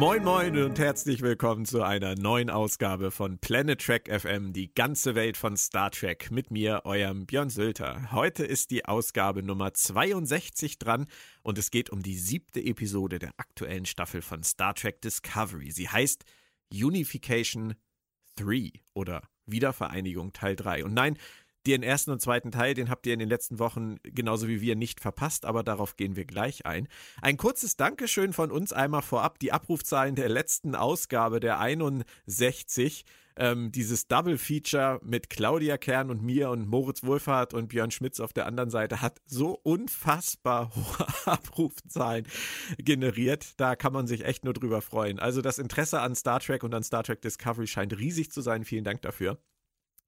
Moin Moin und herzlich willkommen zu einer neuen Ausgabe von Planet Trek FM, die ganze Welt von Star Trek, mit mir, eurem Björn Sülter. Heute ist die Ausgabe Nummer 62 dran und es geht um die siebte Episode der aktuellen Staffel von Star Trek Discovery. Sie heißt Unification 3 oder Wiedervereinigung Teil 3. Und nein, den ersten und zweiten Teil, den habt ihr in den letzten Wochen genauso wie wir nicht verpasst, aber darauf gehen wir gleich ein. Ein kurzes Dankeschön von uns einmal vorab. Die Abrufzahlen der letzten Ausgabe, der 61, ähm, dieses Double Feature mit Claudia Kern und mir und Moritz Wohlfahrt und Björn Schmitz auf der anderen Seite hat so unfassbar hohe Abrufzahlen generiert. Da kann man sich echt nur drüber freuen. Also das Interesse an Star Trek und an Star Trek Discovery scheint riesig zu sein. Vielen Dank dafür.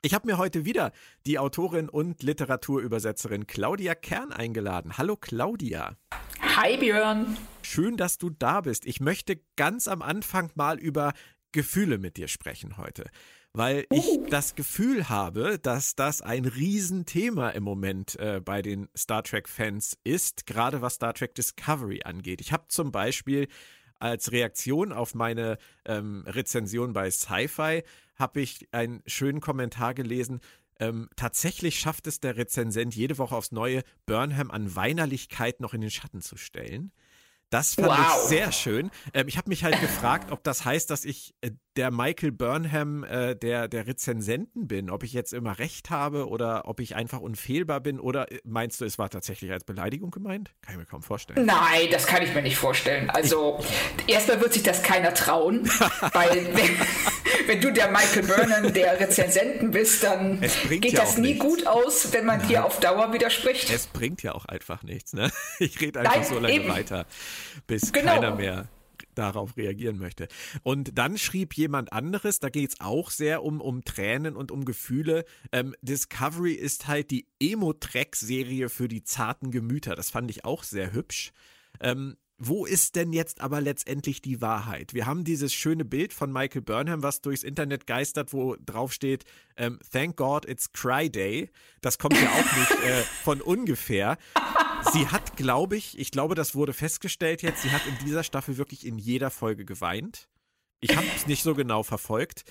Ich habe mir heute wieder die Autorin und Literaturübersetzerin Claudia Kern eingeladen. Hallo Claudia. Hi Björn. Schön, dass du da bist. Ich möchte ganz am Anfang mal über Gefühle mit dir sprechen heute, weil ich uh. das Gefühl habe, dass das ein Riesenthema im Moment äh, bei den Star Trek-Fans ist, gerade was Star Trek Discovery angeht. Ich habe zum Beispiel als Reaktion auf meine ähm, Rezension bei Sci-Fi habe ich einen schönen Kommentar gelesen. Ähm, tatsächlich schafft es der Rezensent jede Woche aufs Neue, Burnham an Weinerlichkeit noch in den Schatten zu stellen. Das fand wow. ich sehr schön. Ähm, ich habe mich halt gefragt, ob das heißt, dass ich äh, der Michael Burnham äh, der, der Rezensenten bin, ob ich jetzt immer recht habe oder ob ich einfach unfehlbar bin oder äh, meinst du, es war tatsächlich als Beleidigung gemeint? Kann ich mir kaum vorstellen. Nein, das kann ich mir nicht vorstellen. Also erstmal wird sich das keiner trauen, weil wenn, du der Michael Burnham der Rezensenten bist, dann geht ja das nie nichts. gut aus, wenn man Nein. dir auf Dauer widerspricht. Es bringt ja auch einfach nichts. Ne? Ich rede einfach Nein, so lange eben. weiter bis genau. keiner mehr darauf reagieren möchte. Und dann schrieb jemand anderes, da geht es auch sehr um, um Tränen und um Gefühle. Ähm, Discovery ist halt die Emo-Track-Serie für die zarten Gemüter. Das fand ich auch sehr hübsch. Ähm, wo ist denn jetzt aber letztendlich die Wahrheit? Wir haben dieses schöne Bild von Michael Burnham, was durchs Internet geistert, wo drauf steht, ähm, Thank God it's Cry Day. Das kommt ja auch nicht äh, von ungefähr. Sie hat, glaube ich, ich glaube, das wurde festgestellt jetzt, sie hat in dieser Staffel wirklich in jeder Folge geweint. Ich habe es nicht so genau verfolgt.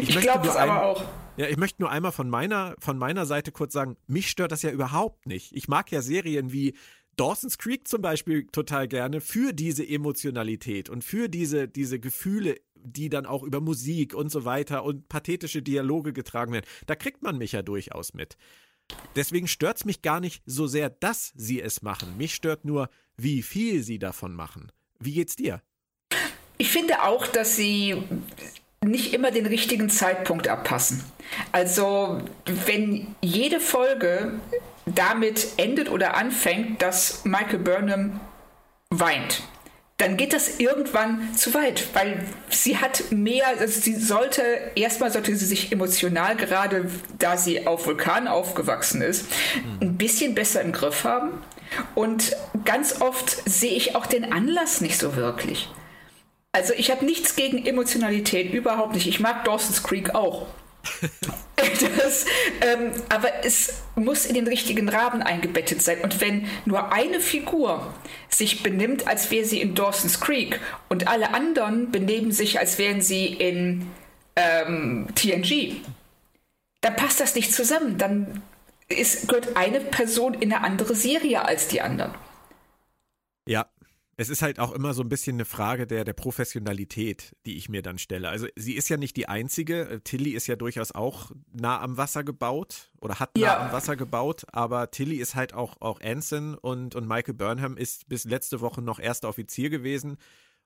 Ich, ich glaube es aber auch. Ja, ich möchte nur einmal von meiner, von meiner Seite kurz sagen, mich stört das ja überhaupt nicht. Ich mag ja Serien wie Dawson's Creek zum Beispiel total gerne für diese Emotionalität und für diese, diese Gefühle, die dann auch über Musik und so weiter und pathetische Dialoge getragen werden. Da kriegt man mich ja durchaus mit. Deswegen stört es mich gar nicht so sehr, dass sie es machen. Mich stört nur, wie viel sie davon machen. Wie geht's dir? Ich finde auch, dass sie nicht immer den richtigen Zeitpunkt abpassen. Also, wenn jede Folge damit endet oder anfängt, dass Michael Burnham weint, dann geht das irgendwann zu weit, weil sie hat mehr, also sie sollte, erstmal sollte sie sich emotional, gerade da sie auf Vulkan aufgewachsen ist, ein bisschen besser im Griff haben. Und ganz oft sehe ich auch den Anlass nicht so wirklich. Also ich habe nichts gegen Emotionalität, überhaupt nicht. Ich mag Dawson's Creek auch. das, ähm, aber es muss in den richtigen Rahmen eingebettet sein. Und wenn nur eine Figur sich benimmt, als wäre sie in Dawson's Creek und alle anderen benehmen sich, als wären sie in ähm, TNG, dann passt das nicht zusammen. Dann ist, gehört eine Person in eine andere Serie als die anderen. Ja, es ist halt auch immer so ein bisschen eine Frage der, der Professionalität, die ich mir dann stelle. Also sie ist ja nicht die einzige. Äh, Tilly ist ja durchaus auch nah am Wasser gebaut oder hat nah ja. am Wasser gebaut, aber Tilly ist halt auch, auch Anson und, und Michael Burnham ist bis letzte Woche noch erster Offizier gewesen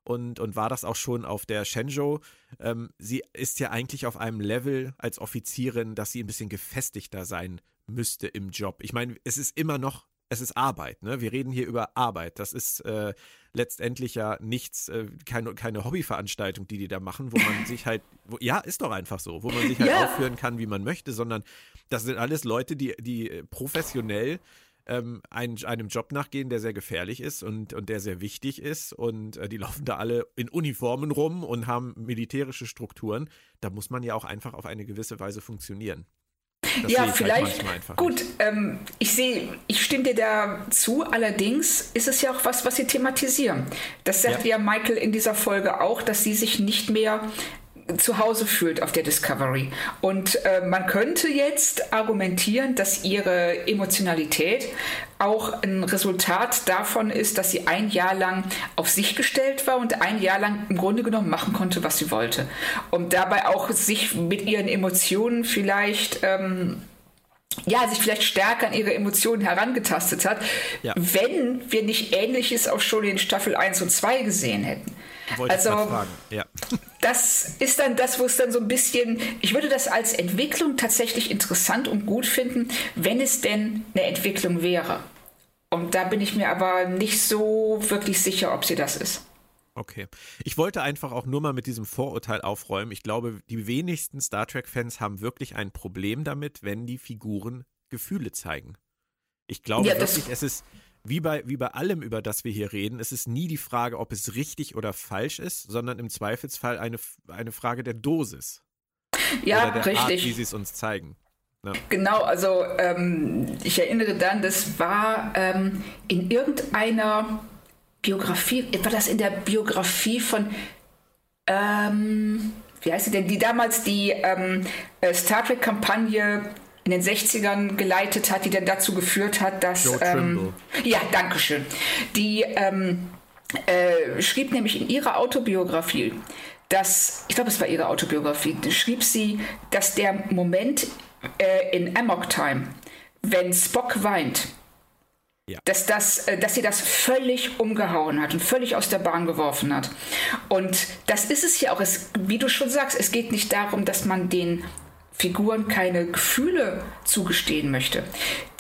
und, und war das auch schon auf der Shenzhou. Ähm, sie ist ja eigentlich auf einem Level als Offizierin, dass sie ein bisschen gefestigter sein müsste im Job. Ich meine, es ist immer noch es ist Arbeit. Ne? Wir reden hier über Arbeit. Das ist äh, letztendlich ja nichts, äh, keine, keine Hobbyveranstaltung, die die da machen, wo man sich halt, wo, ja, ist doch einfach so, wo man sich halt ja. aufführen kann, wie man möchte, sondern das sind alles Leute, die, die äh, professionell ähm, ein, einem Job nachgehen, der sehr gefährlich ist und, und der sehr wichtig ist. Und äh, die laufen da alle in Uniformen rum und haben militärische Strukturen. Da muss man ja auch einfach auf eine gewisse Weise funktionieren. Das ja, halt vielleicht. Halt gut, ähm, ich sehe, ich stimme dir da zu. Allerdings ist es ja auch was, was sie thematisieren. Das sagt ja. ja Michael in dieser Folge auch, dass sie sich nicht mehr zu Hause fühlt auf der Discovery. Und äh, man könnte jetzt argumentieren, dass ihre Emotionalität auch ein Resultat davon ist, dass sie ein Jahr lang auf sich gestellt war und ein Jahr lang im Grunde genommen machen konnte, was sie wollte. Und dabei auch sich mit ihren Emotionen vielleicht ähm, ja, sich vielleicht stärker an ihre Emotionen herangetastet hat, ja. wenn wir nicht Ähnliches auch schon in Staffel 1 und 2 gesehen hätten. Wollte also. Ja. das ist dann das, wo es dann so ein bisschen, ich würde das als Entwicklung tatsächlich interessant und gut finden, wenn es denn eine Entwicklung wäre. Und da bin ich mir aber nicht so wirklich sicher, ob sie das ist. Okay. Ich wollte einfach auch nur mal mit diesem Vorurteil aufräumen. Ich glaube, die wenigsten Star Trek-Fans haben wirklich ein Problem damit, wenn die Figuren Gefühle zeigen. Ich glaube ja, wirklich, es ist wie bei, wie bei allem, über das wir hier reden, es ist nie die Frage, ob es richtig oder falsch ist, sondern im Zweifelsfall eine, eine Frage der Dosis. Ja, oder der richtig. Art, wie sie es uns zeigen. Ja. Genau, also ähm, ich erinnere dann, das war ähm, in irgendeiner Biografie, war das in der Biografie von, ähm, wie heißt sie denn, die damals die ähm, äh, Star Trek-Kampagne in den 60ern geleitet hat, die dann dazu geführt hat, dass. Ähm, ja, danke schön. Die ähm, äh, schrieb nämlich in ihrer Autobiografie, dass, ich glaube, es war ihre Autobiografie, schrieb sie, dass der Moment äh, in Amok Time, wenn Spock weint, ja. Dass, das, äh, dass sie das völlig umgehauen hat und völlig aus der Bahn geworfen hat. Und das ist es ja auch. Es, wie du schon sagst, es geht nicht darum, dass man den Figuren keine Gefühle zugestehen möchte.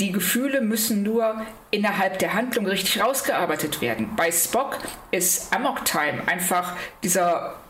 Die Gefühle müssen nur innerhalb der Handlung richtig rausgearbeitet werden. Bei Spock ist Amok Time einfach dieser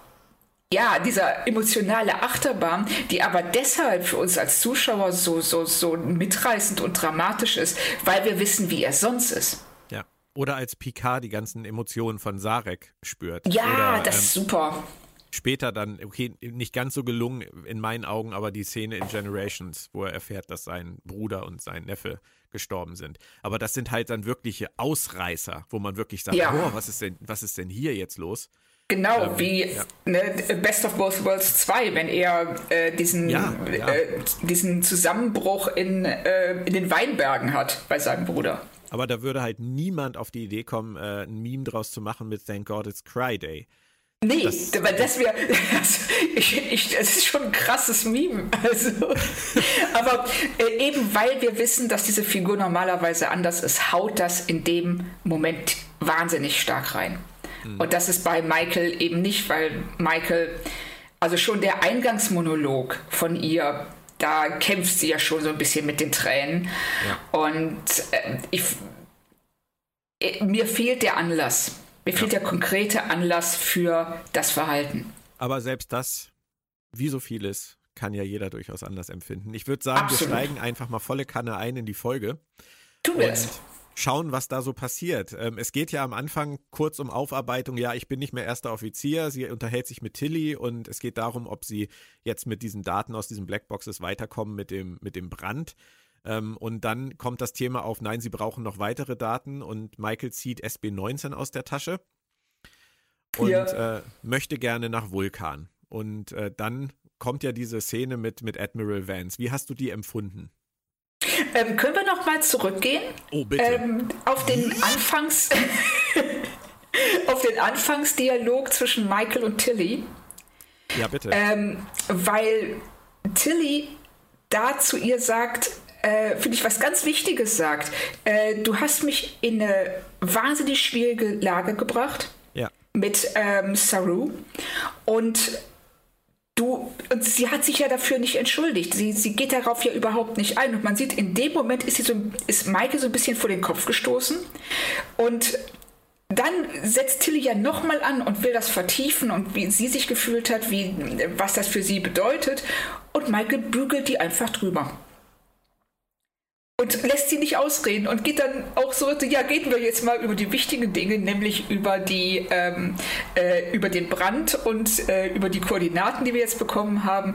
ja, dieser emotionale Achterbahn, die aber deshalb für uns als Zuschauer so, so, so mitreißend und dramatisch ist, weil wir wissen, wie er sonst ist. Ja. Oder als Picard die ganzen Emotionen von Sarek spürt. Ja, Oder, das ist ähm, super. Später dann, okay, nicht ganz so gelungen in meinen Augen, aber die Szene in Generations, wo er erfährt, dass sein Bruder und sein Neffe gestorben sind. Aber das sind halt dann wirkliche Ausreißer, wo man wirklich sagt, ja. oh, was ist denn, was ist denn hier jetzt los? Genau, ähm, wie ja. ne, Best of Both Worlds 2, wenn er äh, diesen, ja, ja. Äh, diesen Zusammenbruch in, äh, in den Weinbergen hat bei seinem Bruder. Aber da würde halt niemand auf die Idee kommen, äh, ein Meme draus zu machen mit Thank God It's Cry Day. Nee, das, weil das wäre, ich, ich, das ist schon ein krasses Meme. Also, aber äh, eben weil wir wissen, dass diese Figur normalerweise anders ist, haut das in dem Moment wahnsinnig stark rein. Mhm. Und das ist bei Michael eben nicht, weil Michael, also schon der Eingangsmonolog von ihr, da kämpft sie ja schon so ein bisschen mit den Tränen. Ja. Und äh, ich, äh, mir fehlt der Anlass. Mir fehlt ja. der konkrete Anlass für das Verhalten. Aber selbst das, wie so vieles, kann ja jeder durchaus anders empfinden. Ich würde sagen, Absolut. wir steigen einfach mal volle Kanne ein in die Folge. Tun wir es schauen, was da so passiert. Ähm, es geht ja am Anfang kurz um Aufarbeitung. Ja, ich bin nicht mehr erster Offizier. Sie unterhält sich mit Tilly und es geht darum, ob sie jetzt mit diesen Daten aus diesen Blackboxes weiterkommen mit dem, mit dem Brand. Ähm, und dann kommt das Thema auf, nein, sie brauchen noch weitere Daten und Michael zieht SB19 aus der Tasche und ja. äh, möchte gerne nach Vulkan. Und äh, dann kommt ja diese Szene mit, mit Admiral Vance. Wie hast du die empfunden? Ähm, können wir noch mal zurückgehen? Oh, bitte. Ähm, auf den Anfangs... auf den Anfangsdialog zwischen Michael und Tilly. Ja, bitte. Ähm, weil Tilly da zu ihr sagt, äh, finde ich, was ganz Wichtiges sagt. Äh, du hast mich in eine wahnsinnig schwierige Lage gebracht. Ja. Mit ähm, Saru. Und Du, und sie hat sich ja dafür nicht entschuldigt. Sie, sie geht darauf ja überhaupt nicht ein. Und man sieht, in dem Moment ist, sie so, ist Maike so ein bisschen vor den Kopf gestoßen. Und dann setzt Tilly ja nochmal an und will das vertiefen und wie sie sich gefühlt hat, wie, was das für sie bedeutet. Und Michael bügelt die einfach drüber. Und lässt sie nicht ausreden und geht dann auch so, ja, reden wir jetzt mal über die wichtigen Dinge, nämlich über die, ähm, äh, über den Brand und äh, über die Koordinaten, die wir jetzt bekommen haben.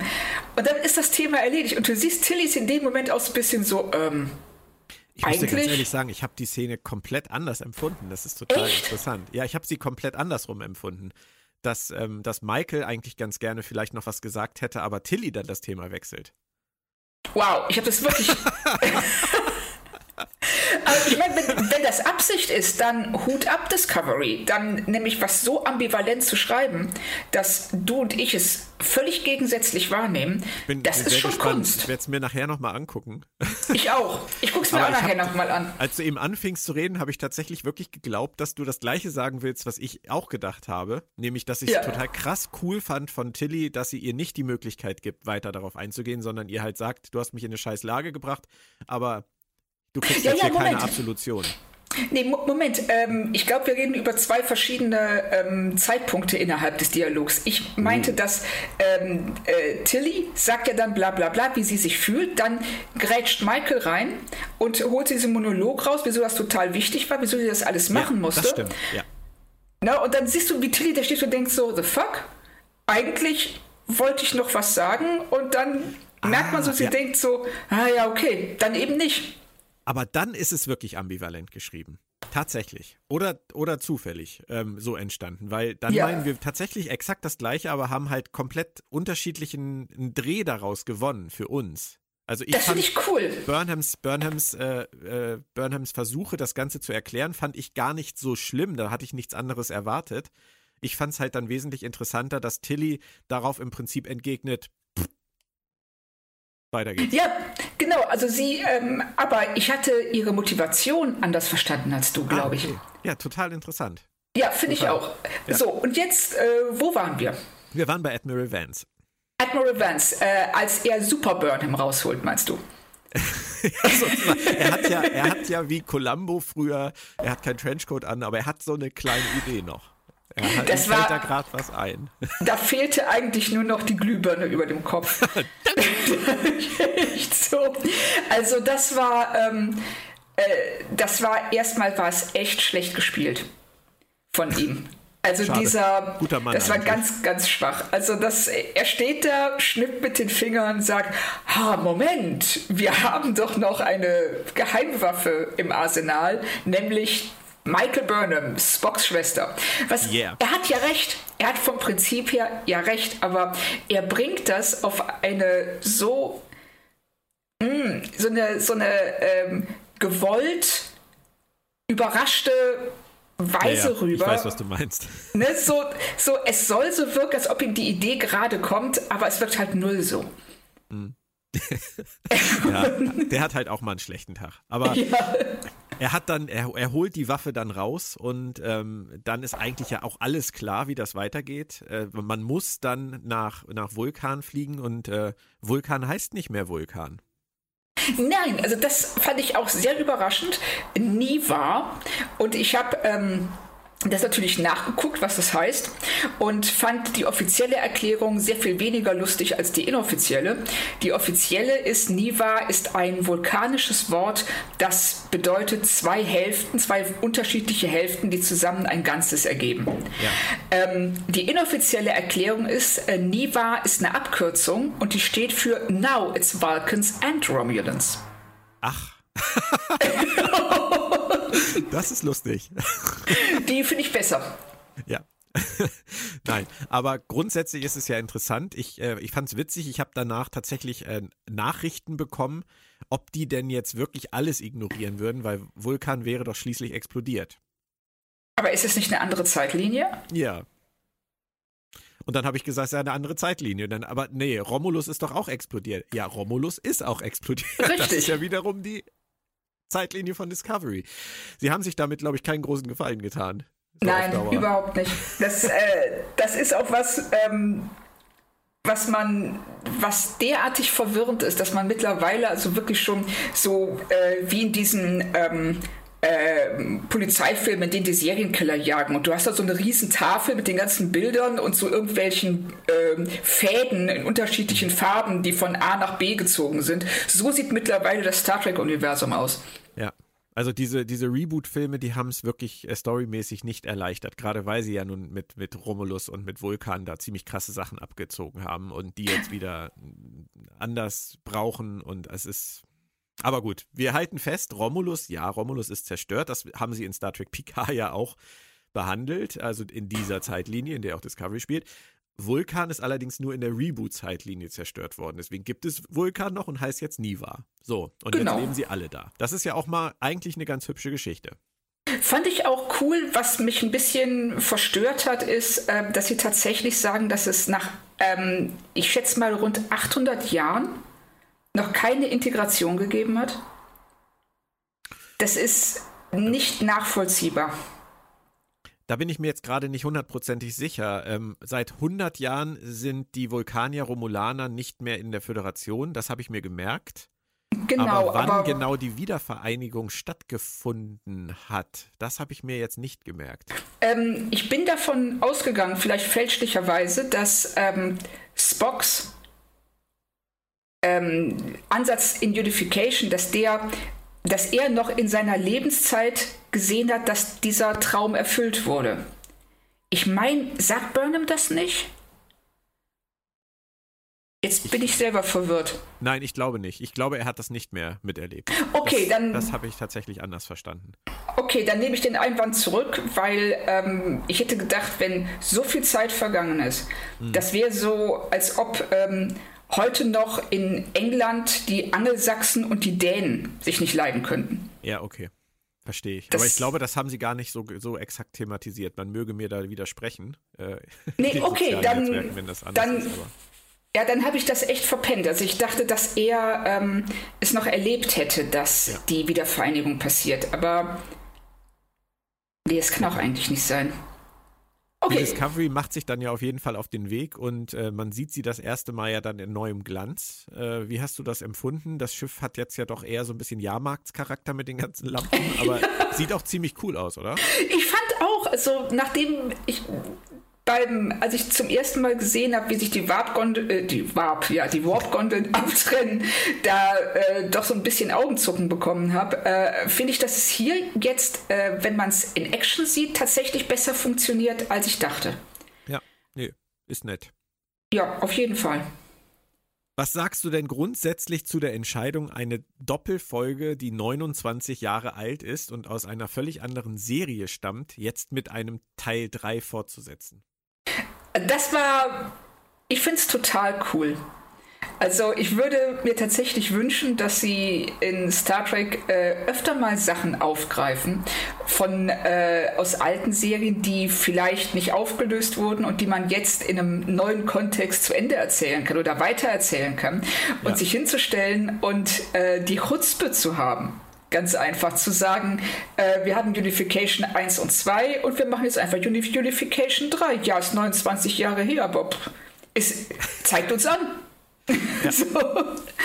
Und dann ist das Thema erledigt. Und du siehst Tillys in dem Moment auch so ein bisschen so, ähm, ich muss dir ganz ehrlich sagen, ich habe die Szene komplett anders empfunden. Das ist total Echt? interessant. Ja, ich habe sie komplett andersrum empfunden. Dass, ähm, dass Michael eigentlich ganz gerne vielleicht noch was gesagt hätte, aber Tilly dann das Thema wechselt. Wow, ich habe das wirklich. Also ich meine, wenn, wenn, das Absicht ist, dann Hut ab Discovery. Dann nämlich was so ambivalent zu schreiben, dass du und ich es völlig gegensätzlich wahrnehmen, bin, das bin ist schon gespannt. Kunst. Ich werde es mir nachher nochmal angucken. Ich auch. Ich gucke es mir auch nachher nochmal an. Als du eben anfingst zu reden, habe ich tatsächlich wirklich geglaubt, dass du das Gleiche sagen willst, was ich auch gedacht habe. Nämlich, dass ich es ja. total krass cool fand von Tilly, dass sie ihr nicht die Möglichkeit gibt, weiter darauf einzugehen, sondern ihr halt sagt, du hast mich in eine scheiß Lage gebracht, aber Du kriegst ja, jetzt ja, hier Moment. keine Absolution. Nee, Moment. Ähm, ich glaube, wir reden über zwei verschiedene ähm, Zeitpunkte innerhalb des Dialogs. Ich meinte, mhm. dass ähm, äh, Tilly sagt ja dann bla bla bla, wie sie sich fühlt. Dann grätscht Michael rein und holt diesen Monolog raus, wieso das total wichtig war, wieso sie das alles machen ja, musste. Das stimmt, ja. Na, und dann siehst du, wie Tilly da steht und denkt so, the fuck? Eigentlich wollte ich noch was sagen und dann ah, merkt man so, sie ja. denkt so, ah ja, okay, dann eben nicht. Aber dann ist es wirklich ambivalent geschrieben. Tatsächlich. Oder, oder zufällig ähm, so entstanden. Weil dann ja. meinen wir tatsächlich exakt das Gleiche, aber haben halt komplett unterschiedlichen Dreh daraus gewonnen für uns. Also ich das finde ich cool. Burnhams, Burnhams, äh, äh, Burnhams Versuche, das Ganze zu erklären, fand ich gar nicht so schlimm. Da hatte ich nichts anderes erwartet. Ich fand es halt dann wesentlich interessanter, dass Tilly darauf im Prinzip entgegnet, weiter geht's. Ja, genau. Also sie, ähm, aber ich hatte ihre Motivation anders verstanden als du, glaube ah, okay. ich. Ja, total interessant. Ja, finde ich auch. Ja. So, und jetzt, äh, wo waren wir? Wir waren bei Admiral Vance. Admiral Vance, äh, als er Super Burnham rausholt, meinst du? er, hat ja, er hat ja wie Columbo früher, er hat keinen Trenchcoat an, aber er hat so eine kleine Idee noch. Ja, das fällt war, da gerade was ein. Da fehlte eigentlich nur noch die Glühbirne über dem Kopf. So. Also das war, ähm, äh, das war erstmal war es echt schlecht gespielt von ihm. Also Schade. dieser, Guter Mann das war eigentlich. ganz, ganz schwach. Also das, er steht da, schnippt mit den Fingern, sagt, ha, Moment, wir haben doch noch eine Geheimwaffe im Arsenal, nämlich Michael Burnham, Spocks Schwester. Was, yeah. Er hat ja recht. Er hat vom Prinzip her ja recht, aber er bringt das auf eine so, mh, mm, so eine, so eine ähm, gewollt überraschte Weise ja, ja. rüber. Ich weiß, was du meinst. Ne, so, so, es soll so wirken, als ob ihm die Idee gerade kommt, aber es wirkt halt null so. Mhm. ja, der hat halt auch mal einen schlechten Tag. Aber ja. er hat dann, er, er holt die Waffe dann raus und ähm, dann ist eigentlich ja auch alles klar, wie das weitergeht. Äh, man muss dann nach, nach Vulkan fliegen und äh, Vulkan heißt nicht mehr Vulkan. Nein, also das fand ich auch sehr überraschend. Nie war. Und ich habe ähm, das natürlich nachgeguckt, was das heißt und fand die offizielle Erklärung sehr viel weniger lustig als die inoffizielle. Die offizielle ist Niva ist ein vulkanisches Wort, das bedeutet zwei Hälften, zwei unterschiedliche Hälften, die zusammen ein Ganzes ergeben. Ja. Ähm, die inoffizielle Erklärung ist äh, Niva ist eine Abkürzung und die steht für Now it's Vulcans and Romulans. Ach. das ist lustig. Die finde ich besser. Ja. Nein, aber grundsätzlich ist es ja interessant. Ich, äh, ich fand es witzig. Ich habe danach tatsächlich äh, Nachrichten bekommen, ob die denn jetzt wirklich alles ignorieren würden, weil Vulkan wäre doch schließlich explodiert. Aber ist es nicht eine andere Zeitlinie? Ja. Und dann habe ich gesagt, es ist eine andere Zeitlinie. dann, aber nee, Romulus ist doch auch explodiert. Ja, Romulus ist auch explodiert. Richtig. Das ist ja wiederum die Zeitlinie von Discovery. Sie haben sich damit, glaube ich, keinen großen Gefallen getan. So Nein, überhaupt nicht. Das, äh, das ist auch was, ähm, was man, was derartig verwirrend ist, dass man mittlerweile also wirklich schon so äh, wie in diesen ähm, äh, Polizeifilme, in denen die Serienkiller jagen. Und du hast da so eine riesen Tafel mit den ganzen Bildern und so irgendwelchen äh, Fäden in unterschiedlichen Farben, die von A nach B gezogen sind. So sieht mittlerweile das Star Trek-Universum aus. Ja. Also diese, diese Reboot-Filme, die haben es wirklich äh, storymäßig nicht erleichtert, gerade weil sie ja nun mit, mit Romulus und mit Vulkan da ziemlich krasse Sachen abgezogen haben und die jetzt wieder anders brauchen und es ist aber gut, wir halten fest, Romulus, ja, Romulus ist zerstört. Das haben sie in Star Trek Picard ja auch behandelt, also in dieser Zeitlinie, in der auch Discovery spielt. Vulkan ist allerdings nur in der Reboot-Zeitlinie zerstört worden. Deswegen gibt es Vulkan noch und heißt jetzt Niva. So, und genau. jetzt leben sie alle da. Das ist ja auch mal eigentlich eine ganz hübsche Geschichte. Fand ich auch cool, was mich ein bisschen verstört hat, ist, äh, dass sie tatsächlich sagen, dass es nach, ähm, ich schätze mal, rund 800 Jahren noch keine Integration gegeben hat. Das ist nicht nachvollziehbar. Da bin ich mir jetzt gerade nicht hundertprozentig sicher. Ähm, seit 100 Jahren sind die Vulkanier Romulaner nicht mehr in der Föderation. Das habe ich mir gemerkt. Genau. Aber wann aber genau die Wiedervereinigung stattgefunden hat, das habe ich mir jetzt nicht gemerkt. Ähm, ich bin davon ausgegangen, vielleicht fälschlicherweise, dass ähm, Spocks ähm, Ansatz in Unification, dass der, dass er noch in seiner Lebenszeit gesehen hat, dass dieser Traum erfüllt wurde. Ich meine, sagt Burnham das nicht? Jetzt bin ich selber verwirrt. Nein, ich glaube nicht. Ich glaube, er hat das nicht mehr miterlebt. Okay, das, dann. Das habe ich tatsächlich anders verstanden. Okay, dann nehme ich den Einwand zurück, weil ähm, ich hätte gedacht, wenn so viel Zeit vergangen ist, hm. das wäre so, als ob ähm, heute noch in England die Angelsachsen und die Dänen sich nicht leiden könnten. Ja, okay. Verstehe ich. Das Aber ich glaube, das haben sie gar nicht so, so exakt thematisiert. Man möge mir da widersprechen. Äh, nee, okay, dann, dann, ist, ja, dann habe ich das echt verpennt. Also ich dachte, dass er ähm, es noch erlebt hätte, dass ja. die Wiedervereinigung passiert. Aber nee, es kann auch eigentlich nicht sein. Okay. Die Discovery macht sich dann ja auf jeden Fall auf den Weg und äh, man sieht sie das erste Mal ja dann in neuem Glanz. Äh, wie hast du das empfunden? Das Schiff hat jetzt ja doch eher so ein bisschen Jahrmarktscharakter mit den ganzen Lampen, aber sieht auch ziemlich cool aus, oder? Ich fand auch, also nachdem ich beim, als ich zum ersten Mal gesehen habe, wie sich die Warp-Gondeln, äh, die Warp, ja, die Warp-Gondeln abtrennen, da äh, doch so ein bisschen Augenzucken bekommen habe, äh, finde ich, dass es hier jetzt, äh, wenn man es in Action sieht, tatsächlich besser funktioniert, als ich dachte. Ja, nee, ist nett. Ja, auf jeden Fall. Was sagst du denn grundsätzlich zu der Entscheidung, eine Doppelfolge, die 29 Jahre alt ist und aus einer völlig anderen Serie stammt, jetzt mit einem Teil 3 fortzusetzen? Das war, ich finde es total cool. Also ich würde mir tatsächlich wünschen, dass sie in Star Trek äh, öfter mal Sachen aufgreifen von äh, aus alten Serien, die vielleicht nicht aufgelöst wurden und die man jetzt in einem neuen Kontext zu Ende erzählen kann oder weitererzählen kann und ja. sich hinzustellen und äh, die Chutzpe zu haben. Ganz einfach zu sagen, äh, wir hatten Unification 1 und 2 und wir machen jetzt einfach Unification 3. Ja, ist 29 Jahre her, aber es zeigt uns an. Ja. so.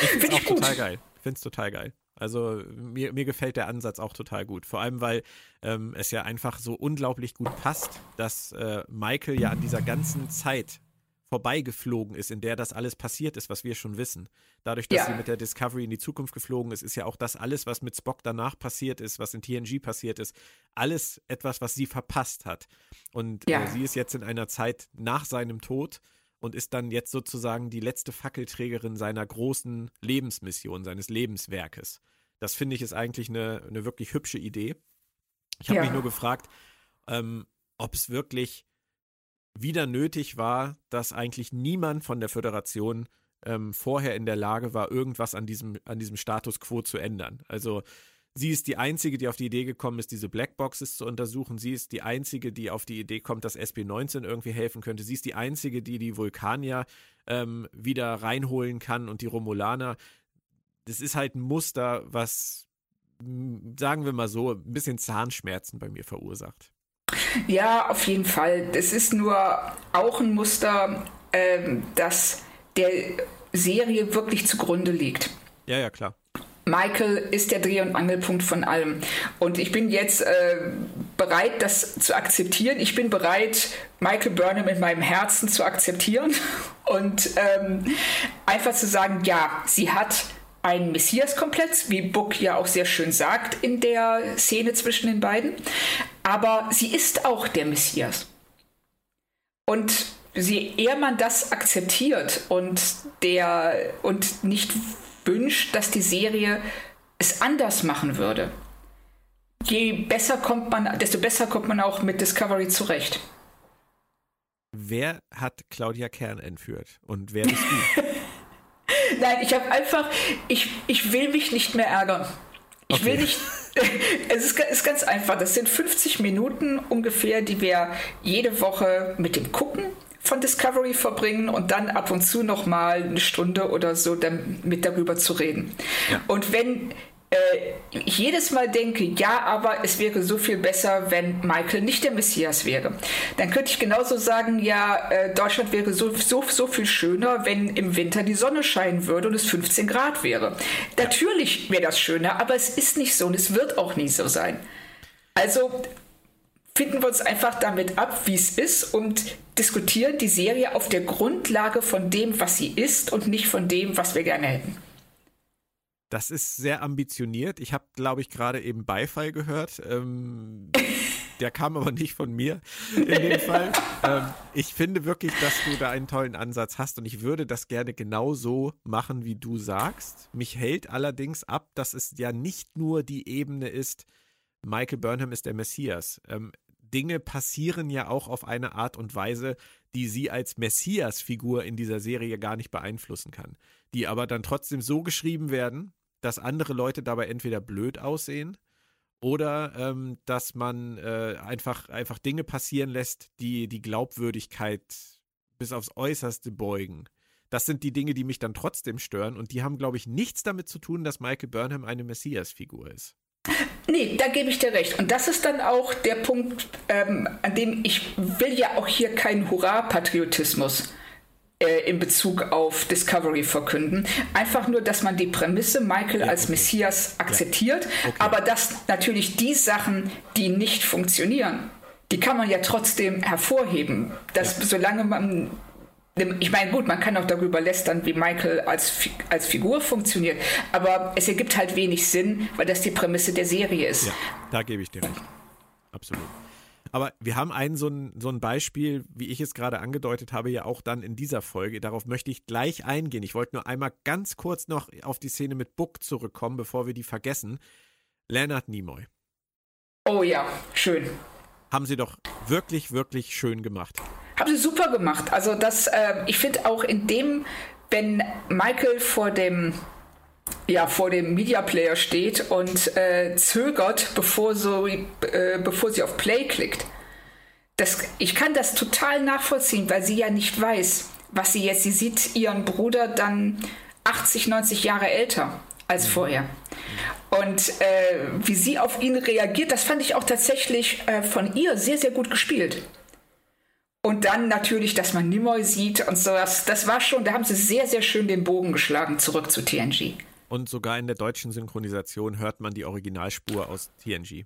Ich finde es total geil. Ich finde es total geil. Also mir, mir gefällt der Ansatz auch total gut. Vor allem, weil ähm, es ja einfach so unglaublich gut passt, dass äh, Michael ja an dieser ganzen Zeit vorbeigeflogen ist, in der das alles passiert ist, was wir schon wissen. Dadurch, dass ja. sie mit der Discovery in die Zukunft geflogen ist, ist ja auch das alles, was mit Spock danach passiert ist, was in TNG passiert ist, alles etwas, was sie verpasst hat. Und äh, ja. äh, sie ist jetzt in einer Zeit nach seinem Tod und ist dann jetzt sozusagen die letzte Fackelträgerin seiner großen Lebensmission, seines Lebenswerkes. Das finde ich ist eigentlich eine, eine wirklich hübsche Idee. Ich habe ja. mich nur gefragt, ähm, ob es wirklich wieder nötig war, dass eigentlich niemand von der Föderation ähm, vorher in der Lage war, irgendwas an diesem, an diesem Status quo zu ändern. Also sie ist die Einzige, die auf die Idee gekommen ist, diese Blackboxes zu untersuchen. Sie ist die Einzige, die auf die Idee kommt, dass SB19 irgendwie helfen könnte. Sie ist die Einzige, die die Vulkanier ähm, wieder reinholen kann und die Romulaner. Das ist halt ein Muster, was, sagen wir mal so, ein bisschen Zahnschmerzen bei mir verursacht. Ja, auf jeden Fall. Es ist nur auch ein Muster, ähm, das der Serie wirklich zugrunde liegt. Ja, ja, klar. Michael ist der Dreh- und Angelpunkt von allem. Und ich bin jetzt äh, bereit, das zu akzeptieren. Ich bin bereit, Michael Burnham in meinem Herzen zu akzeptieren und ähm, einfach zu sagen, ja, sie hat einen Messias-Komplex, wie Book ja auch sehr schön sagt in der Szene zwischen den beiden. Aber sie ist auch der Messias. Und je eher man das akzeptiert und, der, und nicht wünscht, dass die Serie es anders machen würde, je besser kommt man, desto besser kommt man auch mit Discovery zurecht. Wer hat Claudia Kern entführt und wer bist du? Nein, ich habe einfach, ich, ich will mich nicht mehr ärgern. Ich okay. will nicht. Es ist, ist, ganz einfach. Das sind 50 Minuten ungefähr, die wir jede Woche mit dem Gucken von Discovery verbringen und dann ab und zu noch mal eine Stunde oder so damit darüber zu reden. Ja. Und wenn äh, jedes Mal denke, ja, aber es wäre so viel besser, wenn Michael nicht der Messias wäre. Dann könnte ich genauso sagen, ja, äh, Deutschland wäre so, so, so viel schöner, wenn im Winter die Sonne scheinen würde und es 15 Grad wäre. Natürlich wäre das schöner, aber es ist nicht so und es wird auch nie so sein. Also finden wir uns einfach damit ab, wie es ist und diskutieren die Serie auf der Grundlage von dem, was sie ist und nicht von dem, was wir gerne hätten. Das ist sehr ambitioniert. Ich habe, glaube ich, gerade eben Beifall gehört. Ähm, der kam aber nicht von mir in dem Fall. Ähm, ich finde wirklich, dass du da einen tollen Ansatz hast und ich würde das gerne genau so machen, wie du sagst. Mich hält allerdings ab, dass es ja nicht nur die Ebene ist, Michael Burnham ist der Messias. Ähm, Dinge passieren ja auch auf eine Art und Weise, die sie als Messias-Figur in dieser Serie gar nicht beeinflussen kann. Die aber dann trotzdem so geschrieben werden, dass andere Leute dabei entweder blöd aussehen oder ähm, dass man äh, einfach, einfach Dinge passieren lässt, die die Glaubwürdigkeit bis aufs Äußerste beugen. Das sind die Dinge, die mich dann trotzdem stören und die haben, glaube ich, nichts damit zu tun, dass Michael Burnham eine Messias-Figur ist. Nee, da gebe ich dir recht. Und das ist dann auch der Punkt, ähm, an dem ich will ja auch hier keinen Hurra-Patriotismus äh, in Bezug auf Discovery verkünden. Einfach nur, dass man die Prämisse Michael ja, als okay. Messias akzeptiert, ja. okay. aber dass natürlich die Sachen, die nicht funktionieren, die kann man ja trotzdem hervorheben. Dass ja. solange man ich meine, gut, man kann auch darüber lästern, wie Michael als, als Figur funktioniert, aber es ergibt halt wenig Sinn, weil das die Prämisse der Serie ist. Ja, da gebe ich dir recht. Absolut. Aber wir haben ein so, ein so ein Beispiel, wie ich es gerade angedeutet habe, ja auch dann in dieser Folge. Darauf möchte ich gleich eingehen. Ich wollte nur einmal ganz kurz noch auf die Szene mit Book zurückkommen, bevor wir die vergessen. Leonard Nimoy. Oh ja, schön. Haben sie doch wirklich, wirklich schön gemacht. Haben sie super gemacht. Also das, äh, ich finde auch in dem, wenn Michael vor dem ja, vor dem Media Player steht und äh, zögert, bevor, so, äh, bevor sie auf Play klickt. Das, ich kann das total nachvollziehen, weil sie ja nicht weiß, was sie jetzt. Sie sieht ihren Bruder dann 80, 90 Jahre älter als vorher. Und äh, wie sie auf ihn reagiert, das fand ich auch tatsächlich äh, von ihr sehr, sehr gut gespielt. Und dann natürlich, dass man Nimoy sieht und so, das, das war schon, da haben sie sehr, sehr schön den Bogen geschlagen zurück zu TNG. Und sogar in der deutschen Synchronisation hört man die Originalspur aus TNG.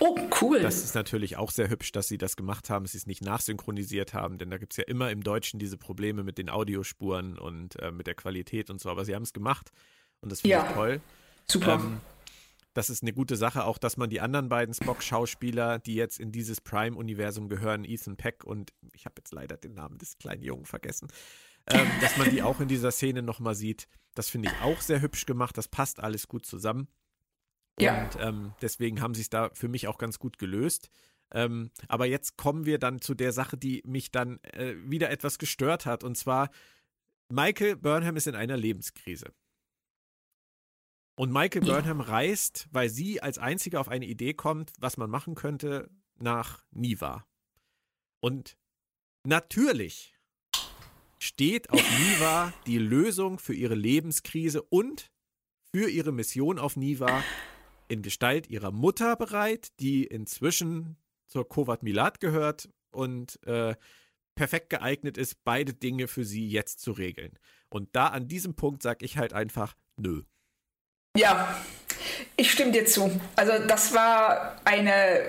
Oh, cool. Das ist natürlich auch sehr hübsch, dass sie das gemacht haben, dass sie es nicht nachsynchronisiert haben, denn da gibt es ja immer im Deutschen diese Probleme mit den Audiospuren und äh, mit der Qualität und so, aber sie haben es gemacht und das finde ja. ich toll. Super. Ähm, das ist eine gute Sache, auch dass man die anderen beiden Spock-Schauspieler, die jetzt in dieses Prime-Universum gehören, Ethan Peck und ich habe jetzt leider den Namen des kleinen Jungen vergessen, ähm, dass man die auch in dieser Szene nochmal sieht. Das finde ich auch sehr hübsch gemacht. Das passt alles gut zusammen. Ja. Und ähm, deswegen haben sie es da für mich auch ganz gut gelöst. Ähm, aber jetzt kommen wir dann zu der Sache, die mich dann äh, wieder etwas gestört hat. Und zwar, Michael Burnham ist in einer Lebenskrise. Und Michael Burnham ja. reist, weil sie als einzige auf eine Idee kommt, was man machen könnte, nach Niva. Und natürlich steht auf Niva die Lösung für ihre Lebenskrise und für ihre Mission auf Niva in Gestalt ihrer Mutter bereit, die inzwischen zur Kovat Milat gehört und äh, perfekt geeignet ist, beide Dinge für sie jetzt zu regeln. Und da an diesem Punkt sage ich halt einfach, nö. Ja, ich stimme dir zu. Also das war eine,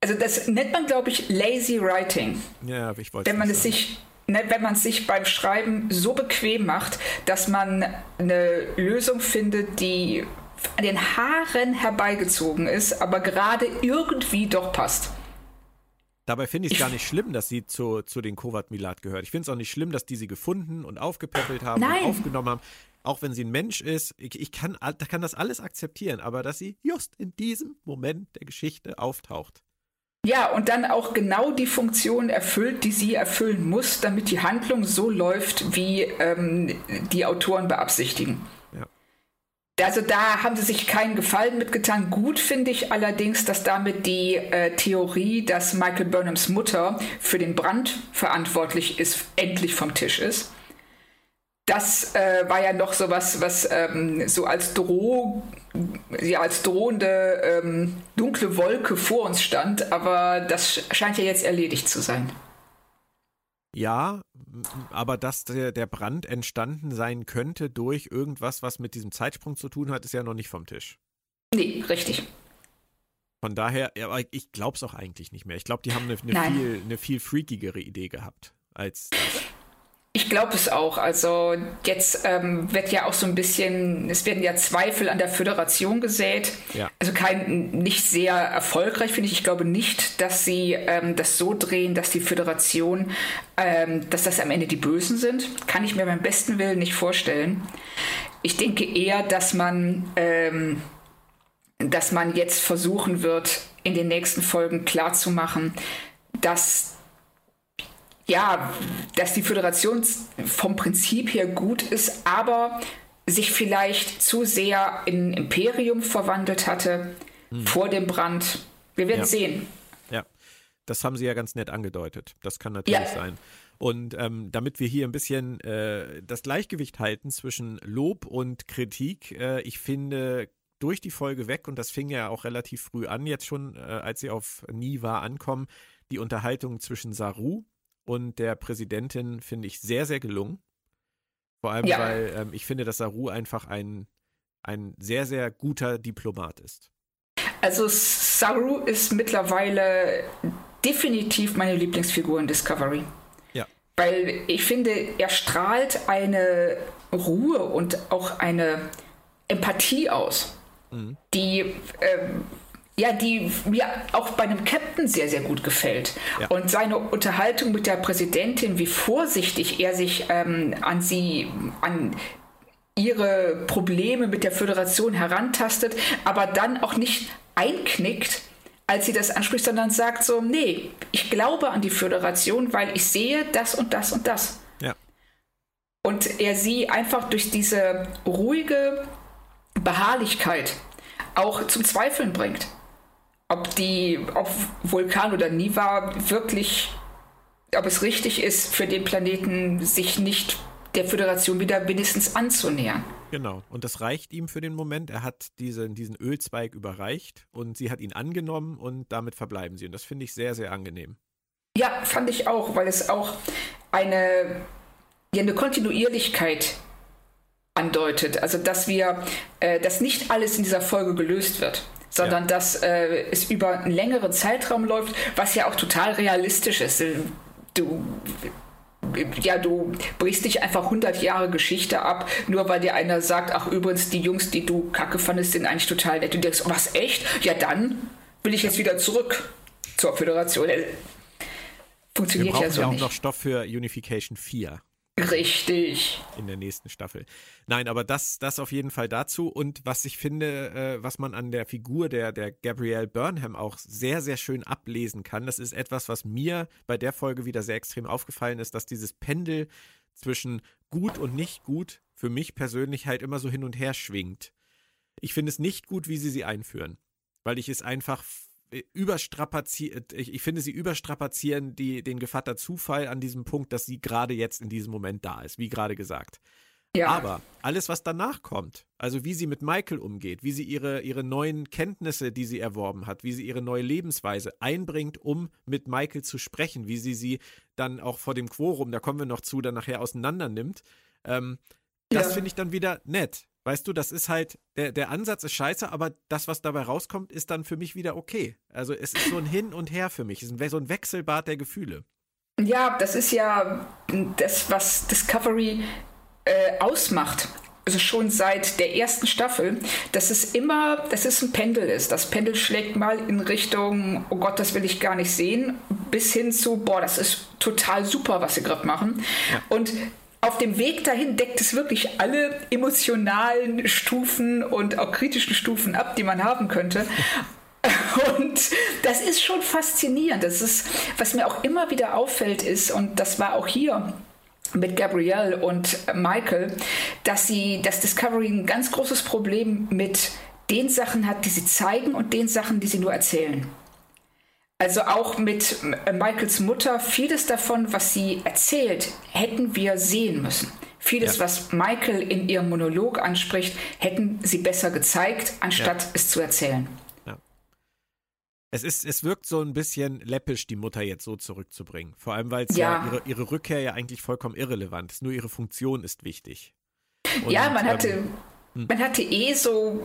also das nennt man, glaube ich, lazy writing. Ja, ich wollte. Wenn man es sich ne, wenn man sich beim Schreiben so bequem macht, dass man eine Lösung findet, die an den Haaren herbeigezogen ist, aber gerade irgendwie doch passt. Dabei finde ich es gar nicht schlimm, dass sie zu, zu den Kovat Milat gehört. Ich finde es auch nicht schlimm, dass die sie gefunden und aufgepäppelt haben Nein. und aufgenommen haben. Auch wenn sie ein Mensch ist, ich, ich kann, kann das alles akzeptieren, aber dass sie just in diesem Moment der Geschichte auftaucht. Ja, und dann auch genau die Funktion erfüllt, die sie erfüllen muss, damit die Handlung so läuft, wie ähm, die Autoren beabsichtigen. Ja. Also da haben sie sich keinen Gefallen mitgetan. Gut finde ich allerdings, dass damit die äh, Theorie, dass Michael Burnhams Mutter für den Brand verantwortlich ist, endlich vom Tisch ist. Das äh, war ja noch so was, was ähm, so als Droh, ja, als drohende ähm, dunkle Wolke vor uns stand, aber das scheint ja jetzt erledigt zu sein. Ja, aber dass der, der Brand entstanden sein könnte durch irgendwas, was mit diesem Zeitsprung zu tun hat, ist ja noch nicht vom Tisch. Nee, richtig. Von daher, aber ich glaube es auch eigentlich nicht mehr. Ich glaube, die haben eine, eine viel, eine viel freakigere Idee gehabt als das. Ich glaube es auch. Also jetzt ähm, wird ja auch so ein bisschen, es werden ja Zweifel an der Föderation gesät. Ja. Also kein nicht sehr erfolgreich finde ich. Ich glaube nicht, dass sie ähm, das so drehen, dass die Föderation, ähm, dass das am Ende die Bösen sind. Kann ich mir beim besten Willen nicht vorstellen. Ich denke eher, dass man, ähm, dass man jetzt versuchen wird, in den nächsten Folgen klarzumachen, dass ja, dass die Föderation vom Prinzip her gut ist, aber sich vielleicht zu sehr in Imperium verwandelt hatte hm. vor dem Brand. Wir werden ja. sehen. Ja, das haben sie ja ganz nett angedeutet. Das kann natürlich ja. sein. Und ähm, damit wir hier ein bisschen äh, das Gleichgewicht halten zwischen Lob und Kritik, äh, ich finde durch die Folge weg, und das fing ja auch relativ früh an, jetzt schon, äh, als sie auf Niva ankommen, die Unterhaltung zwischen Saru und der Präsidentin finde ich sehr, sehr gelungen. Vor allem, ja. weil ähm, ich finde, dass Saru einfach ein, ein sehr, sehr guter Diplomat ist. Also Saru ist mittlerweile definitiv meine Lieblingsfigur in Discovery. Ja. Weil ich finde, er strahlt eine Ruhe und auch eine Empathie aus, mhm. die ähm, ja, die mir auch bei einem Captain sehr, sehr gut gefällt. Ja. Und seine Unterhaltung mit der Präsidentin, wie vorsichtig er sich ähm, an sie, an ihre Probleme mit der Föderation herantastet, aber dann auch nicht einknickt, als sie das anspricht, sondern sagt so, nee, ich glaube an die Föderation, weil ich sehe das und das und das. Ja. Und er sie einfach durch diese ruhige Beharrlichkeit auch zum Zweifeln bringt ob die, ob Vulkan oder Niva wirklich, ob es richtig ist, für den Planeten sich nicht der Föderation wieder wenigstens anzunähern. Genau, und das reicht ihm für den Moment. Er hat diesen, diesen Ölzweig überreicht und sie hat ihn angenommen und damit verbleiben sie. Und das finde ich sehr, sehr angenehm. Ja, fand ich auch, weil es auch eine, ja, eine Kontinuierlichkeit andeutet. Also, dass wir, äh, dass nicht alles in dieser Folge gelöst wird sondern ja. dass äh, es über einen längeren Zeitraum läuft, was ja auch total realistisch ist. Du ja, du brichst nicht einfach 100 Jahre Geschichte ab, nur weil dir einer sagt, ach übrigens, die Jungs, die du kacke fandest, sind eigentlich total nett. Und du denkst, oh, was, echt? Ja, dann will ich jetzt wieder zurück zur Föderation. Äh, funktioniert ja so ja auch nicht. noch Stoff für Unification 4. Richtig. In der nächsten Staffel. Nein, aber das, das auf jeden Fall dazu. Und was ich finde, äh, was man an der Figur der, der Gabrielle Burnham auch sehr, sehr schön ablesen kann, das ist etwas, was mir bei der Folge wieder sehr extrem aufgefallen ist, dass dieses Pendel zwischen gut und nicht gut für mich persönlich halt immer so hin und her schwingt. Ich finde es nicht gut, wie sie sie einführen, weil ich es einfach überstrapaziert, ich, ich, finde, sie überstrapazieren die, den Gevatter Zufall an diesem Punkt, dass sie gerade jetzt in diesem Moment da ist, wie gerade gesagt. Ja. Aber alles, was danach kommt, also wie sie mit Michael umgeht, wie sie ihre, ihre neuen Kenntnisse, die sie erworben hat, wie sie ihre neue Lebensweise einbringt, um mit Michael zu sprechen, wie sie sie dann auch vor dem Quorum, da kommen wir noch zu, dann nachher auseinander nimmt, ähm, das ja. finde ich dann wieder nett. Weißt du, das ist halt, der, der Ansatz ist scheiße, aber das, was dabei rauskommt, ist dann für mich wieder okay. Also es ist so ein Hin und Her für mich. Es ist so ein Wechselbad der Gefühle. Ja, das ist ja das, was Discovery äh, ausmacht. Also schon seit der ersten Staffel, dass es immer, dass es ein Pendel ist. Das Pendel schlägt mal in Richtung, oh Gott, das will ich gar nicht sehen, bis hin zu, boah, das ist total super, was sie gerade machen. Ja. Und auf dem Weg dahin deckt es wirklich alle emotionalen Stufen und auch kritischen Stufen ab, die man haben könnte. Und das ist schon faszinierend. Das ist, was mir auch immer wieder auffällt, ist, und das war auch hier mit Gabrielle und Michael, dass sie, dass Discovery ein ganz großes Problem mit den Sachen hat, die sie zeigen und den Sachen, die sie nur erzählen. Also auch mit äh, Michaels Mutter, vieles davon, was sie erzählt, hätten wir sehen müssen. Vieles, ja. was Michael in ihrem Monolog anspricht, hätten sie besser gezeigt, anstatt ja. es zu erzählen. Ja. Es, ist, es wirkt so ein bisschen läppisch, die Mutter jetzt so zurückzubringen. Vor allem, weil ja, ihre, ihre Rückkehr ja eigentlich vollkommen irrelevant ist. Nur ihre Funktion ist wichtig. Und, ja, man hatte, ähm, hm. man hatte eh so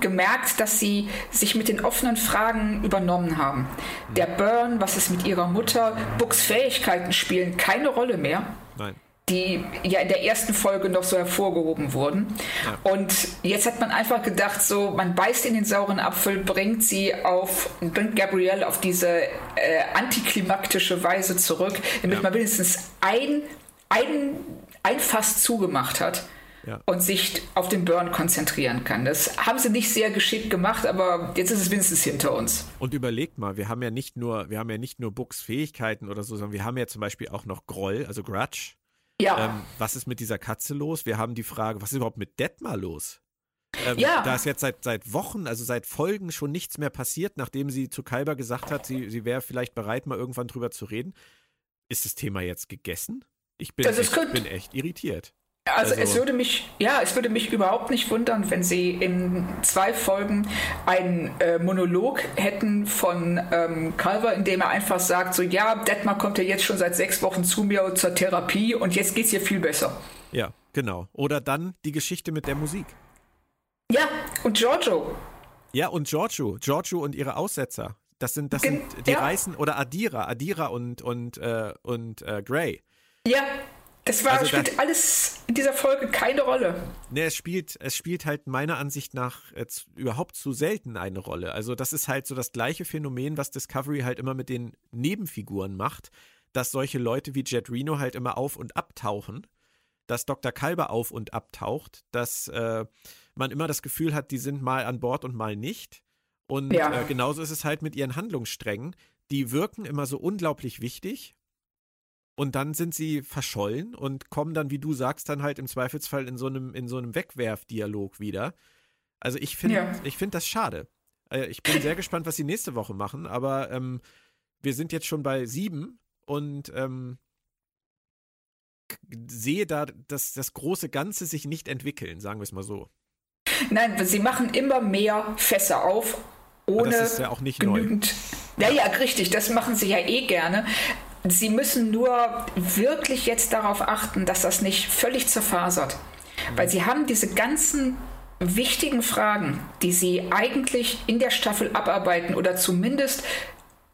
gemerkt, dass sie sich mit den offenen Fragen übernommen haben. Der Burn, was ist mit ihrer Mutter? Books Fähigkeiten spielen keine Rolle mehr. Nein. Die ja in der ersten Folge noch so hervorgehoben wurden. Ja. Und jetzt hat man einfach gedacht, so, man beißt in den sauren Apfel, bringt sie auf, bringt Gabrielle auf diese äh, antiklimaktische Weise zurück, damit ja. man wenigstens ein, ein, ein Fass zugemacht hat ja. und sich auf den Burn konzentrieren kann. Das haben sie nicht sehr geschickt gemacht, aber jetzt ist es wenigstens hinter uns. Und überlegt mal, wir haben ja nicht nur, wir haben ja nicht nur Books Fähigkeiten oder so, sondern wir haben ja zum Beispiel auch noch Groll, also Grudge. Ja. Ähm, was ist mit dieser Katze los? Wir haben die Frage, was ist überhaupt mit Detmar los? Ähm, ja. Da ist jetzt seit, seit Wochen, also seit Folgen schon nichts mehr passiert, nachdem sie zu Kalber gesagt hat, sie, sie wäre vielleicht bereit, mal irgendwann drüber zu reden. Ist das Thema jetzt gegessen? Ich bin, echt, bin echt irritiert. Also, also, es würde mich, ja, es würde mich überhaupt nicht wundern, wenn sie in zwei Folgen einen äh, Monolog hätten von ähm, Calver, in dem er einfach sagt, so ja, Detmar kommt ja jetzt schon seit sechs Wochen zu mir zur Therapie und jetzt geht's ihr viel besser. Ja, genau. Oder dann die Geschichte mit der Musik. Ja, und Giorgio. Ja, und Giorgio. Giorgio und ihre Aussetzer. Das sind, das sind die ja. Reißen oder Adira, Adira und, und, äh, und äh, Gray. Ja, das war, also spielt das, alles in dieser Folge keine Rolle. Ne, es spielt, es spielt halt meiner Ansicht nach jetzt überhaupt zu selten eine Rolle. Also das ist halt so das gleiche Phänomen, was Discovery halt immer mit den Nebenfiguren macht, dass solche Leute wie Jet Reno halt immer auf und abtauchen, dass Dr. Kalber auf und abtaucht, dass äh, man immer das Gefühl hat, die sind mal an Bord und mal nicht. Und ja. äh, genauso ist es halt mit ihren Handlungssträngen. Die wirken immer so unglaublich wichtig und dann sind sie verschollen und kommen dann, wie du sagst, dann halt im Zweifelsfall in so einem, in so einem Wegwerfdialog wieder. Also ich finde, ja. ich finde das schade. Äh, ich bin sehr gespannt, was sie nächste Woche machen, aber ähm, wir sind jetzt schon bei sieben und ähm, sehe da dass das große Ganze sich nicht entwickeln, sagen wir es mal so. Nein, sie machen immer mehr Fässer auf, ohne das ist ja auch nicht genügend. Neu. Ja, ja, richtig, das machen sie ja eh gerne. Sie müssen nur wirklich jetzt darauf achten, dass das nicht völlig zerfasert. Weil sie haben diese ganzen wichtigen Fragen, die sie eigentlich in der Staffel abarbeiten oder zumindest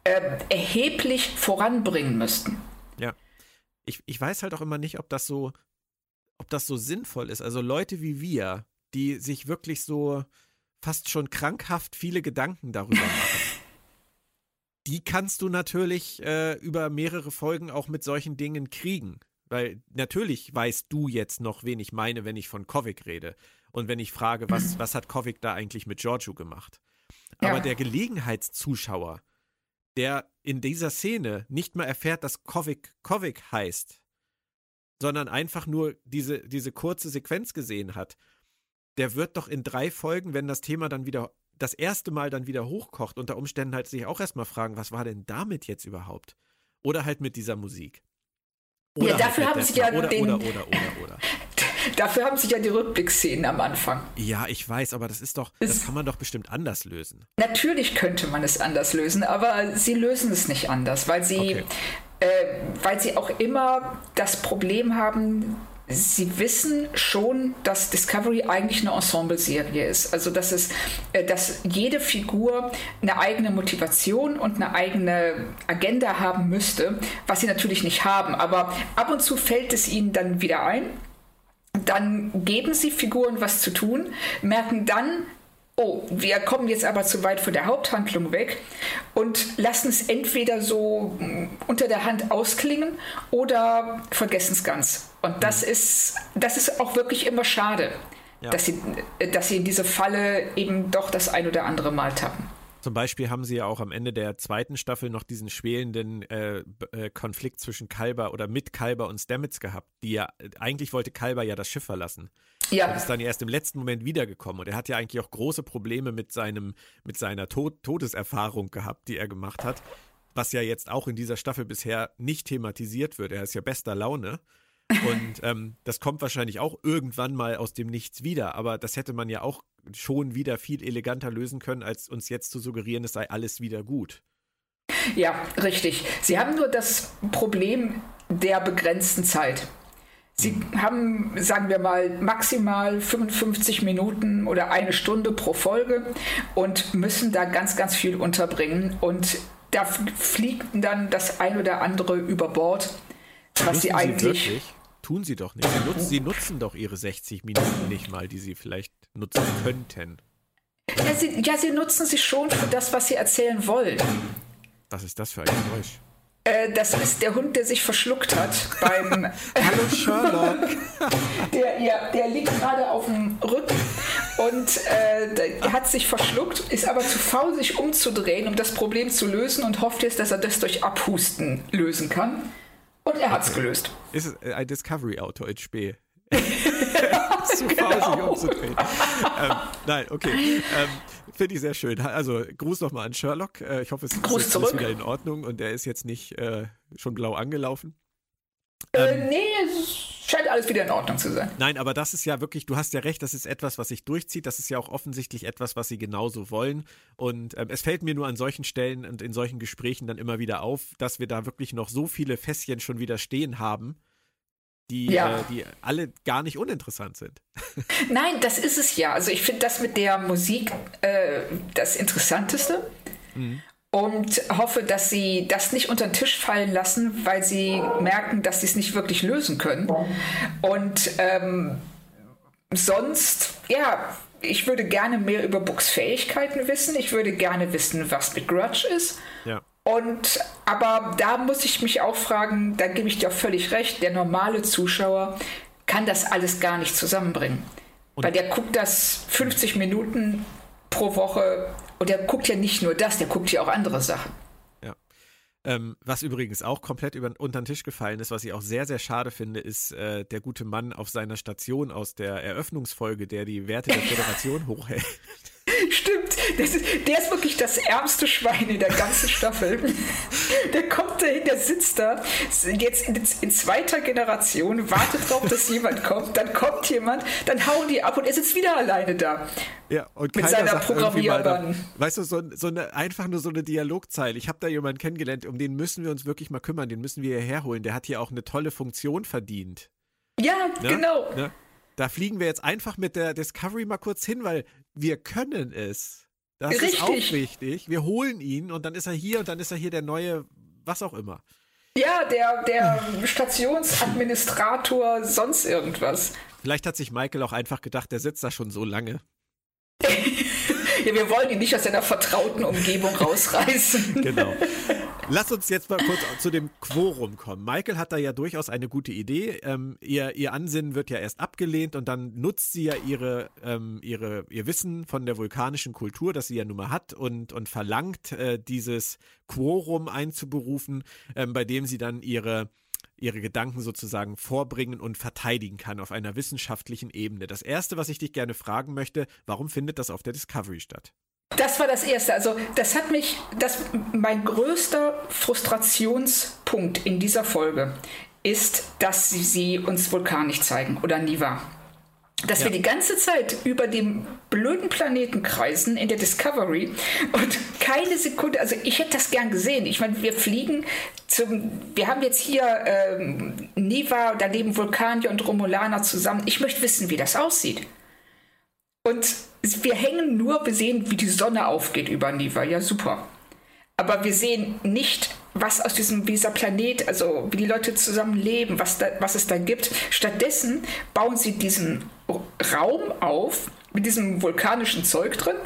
äh, erheblich voranbringen müssten. Ja. Ich, ich weiß halt auch immer nicht, ob das so, ob das so sinnvoll ist. Also Leute wie wir, die sich wirklich so fast schon krankhaft viele Gedanken darüber machen die kannst du natürlich äh, über mehrere Folgen auch mit solchen Dingen kriegen. Weil natürlich weißt du jetzt noch, wen ich meine, wenn ich von Kovic rede. Und wenn ich frage, was, was hat Kovic da eigentlich mit Giorgio gemacht? Aber ja. der Gelegenheitszuschauer, der in dieser Szene nicht mal erfährt, dass Kovic Kovic heißt, sondern einfach nur diese, diese kurze Sequenz gesehen hat, der wird doch in drei Folgen, wenn das Thema dann wieder das erste Mal dann wieder hochkocht, unter Umständen halt sich auch erstmal fragen, was war denn damit jetzt überhaupt? Oder halt mit dieser Musik. Oder ja, dafür halt haben sie ja oder, den, oder, oder, oder, oder. Dafür haben sie ja die Rückblickszenen am Anfang. Ja, ich weiß, aber das ist doch, es, das kann man doch bestimmt anders lösen. Natürlich könnte man es anders lösen, aber sie lösen es nicht anders, weil sie, okay. äh, weil sie auch immer das Problem haben, Sie wissen schon, dass Discovery eigentlich eine Ensemble-Serie ist. Also dass es, äh, dass jede Figur eine eigene Motivation und eine eigene Agenda haben müsste, was sie natürlich nicht haben. Aber ab und zu fällt es ihnen dann wieder ein. Dann geben sie Figuren was zu tun, merken dann, oh, wir kommen jetzt aber zu weit von der Haupthandlung weg und lassen es entweder so mm, unter der Hand ausklingen oder vergessen es ganz. Und das mhm. ist, das ist auch wirklich immer schade, ja. dass, sie, dass sie in diese Falle eben doch das ein oder andere Mal tappen. Zum Beispiel haben sie ja auch am Ende der zweiten Staffel noch diesen schwelenden äh, äh, Konflikt zwischen Kalber oder mit Kalber und Stamets gehabt, die ja, eigentlich wollte Kalber ja das Schiff verlassen. Ja. Und ist dann erst im letzten Moment wiedergekommen. Und er hat ja eigentlich auch große Probleme mit seinem, mit seiner Tod Todeserfahrung gehabt, die er gemacht hat. Was ja jetzt auch in dieser Staffel bisher nicht thematisiert wird. Er ist ja bester Laune. Und ähm, das kommt wahrscheinlich auch irgendwann mal aus dem Nichts wieder. Aber das hätte man ja auch schon wieder viel eleganter lösen können, als uns jetzt zu suggerieren, es sei alles wieder gut. Ja, richtig. Sie haben nur das Problem der begrenzten Zeit. Sie haben, sagen wir mal, maximal 55 Minuten oder eine Stunde pro Folge und müssen da ganz, ganz viel unterbringen. Und da fliegt dann das ein oder andere über Bord, was sie eigentlich. Sie Tun sie doch nicht. Sie nutzen, sie nutzen, doch ihre 60 Minuten nicht mal, die sie vielleicht nutzen könnten. Ja sie, ja, sie nutzen sie schon für das, was sie erzählen wollen. Was ist das für ein Geräusch? Äh, das ist der Hund, der sich verschluckt hat beim. Hallo Sherlock! der, ja, der liegt gerade auf dem Rücken und äh, hat sich verschluckt, ist aber zu faul, sich umzudrehen, um das Problem zu lösen und hofft jetzt, dass er das durch Abhusten lösen kann. Und er hat es okay. gelöst. Ist es ein Discovery-Auto in Spee? zu faul, genau. sich umzudrehen. ähm, nein, okay. Ähm, Finde ich sehr schön. Also Gruß nochmal an Sherlock. Äh, ich hoffe, es Gruß ist zurück. wieder in Ordnung und er ist jetzt nicht äh, schon blau angelaufen. Äh, ähm, nee, es scheint alles wieder in Ordnung zu sein. Nein, aber das ist ja wirklich, du hast ja recht, das ist etwas, was sich durchzieht. Das ist ja auch offensichtlich etwas, was sie genauso wollen. Und ähm, es fällt mir nur an solchen Stellen und in solchen Gesprächen dann immer wieder auf, dass wir da wirklich noch so viele Fässchen schon wieder stehen haben die, ja. äh, die alle gar nicht uninteressant sind. Nein, das ist es ja. Also ich finde das mit der Musik äh, das Interessanteste. Mhm. Und hoffe, dass sie das nicht unter den Tisch fallen lassen, weil sie merken, dass sie es nicht wirklich lösen können. Und ähm, sonst, ja, ich würde gerne mehr über Books Fähigkeiten wissen. Ich würde gerne wissen, was mit Grudge ist. Ja. Und aber da muss ich mich auch fragen, da gebe ich dir auch völlig recht, der normale Zuschauer kann das alles gar nicht zusammenbringen. Und Weil der guckt das 50 Minuten pro Woche und der guckt ja nicht nur das, der guckt ja auch andere Sachen. Ähm, was übrigens auch komplett über, unter den Tisch gefallen ist, was ich auch sehr, sehr schade finde, ist äh, der gute Mann auf seiner Station aus der Eröffnungsfolge, der die Werte der Föderation hochhält. Stimmt, ist, der ist wirklich das ärmste Schwein in der ganzen Staffel. Der kommt dahin, der sitzt da, jetzt in, in, zweiter Generation, wartet drauf, dass jemand kommt, dann kommt jemand, dann hauen die ab und er sitzt wieder alleine da. Ja, und mit seiner Programmierbahn. Weißt du, so, so, eine, einfach nur so eine Dialogzeile. Ich habe da jemanden kennengelernt, um den müssen wir uns wirklich mal kümmern, den müssen wir hierher holen. Der hat hier auch eine tolle Funktion verdient. Ja, ne? genau. Ne? Da fliegen wir jetzt einfach mit der Discovery mal kurz hin, weil wir können es. Das Richtig. ist auch wichtig. Wir holen ihn und dann ist er hier und dann ist er hier der neue, was auch immer. Ja, der, der Stationsadministrator, sonst irgendwas. Vielleicht hat sich Michael auch einfach gedacht, der sitzt da schon so lange. ja, wir wollen ihn nicht aus seiner vertrauten Umgebung rausreißen. genau. Lass uns jetzt mal kurz zu dem Quorum kommen. Michael hat da ja durchaus eine gute Idee. Ähm, ihr, ihr Ansinnen wird ja erst abgelehnt und dann nutzt sie ja ihre, ähm, ihre, ihr Wissen von der vulkanischen Kultur, das sie ja nun mal hat, und, und verlangt, äh, dieses Quorum einzuberufen, ähm, bei dem sie dann ihre ihre Gedanken sozusagen vorbringen und verteidigen kann auf einer wissenschaftlichen Ebene. Das Erste, was ich dich gerne fragen möchte, warum findet das auf der Discovery statt? Das war das Erste. Also das hat mich, das, mein größter Frustrationspunkt in dieser Folge ist, dass sie, sie uns Vulkan nicht zeigen oder Niva. Dass ja. wir die ganze Zeit über dem blöden Planeten kreisen in der Discovery und keine Sekunde, also ich hätte das gern gesehen. Ich meine, wir fliegen zum, wir haben jetzt hier ähm, Niva, daneben Vulkanier und Romulaner zusammen. Ich möchte wissen, wie das aussieht. Und wir hängen nur, wir sehen, wie die Sonne aufgeht über Niva. Ja, super. Aber wir sehen nicht, was aus diesem, dieser Planet, also wie die Leute zusammen leben, was, da, was es da gibt. Stattdessen bauen sie diesen Raum auf mit diesem vulkanischen Zeug drin,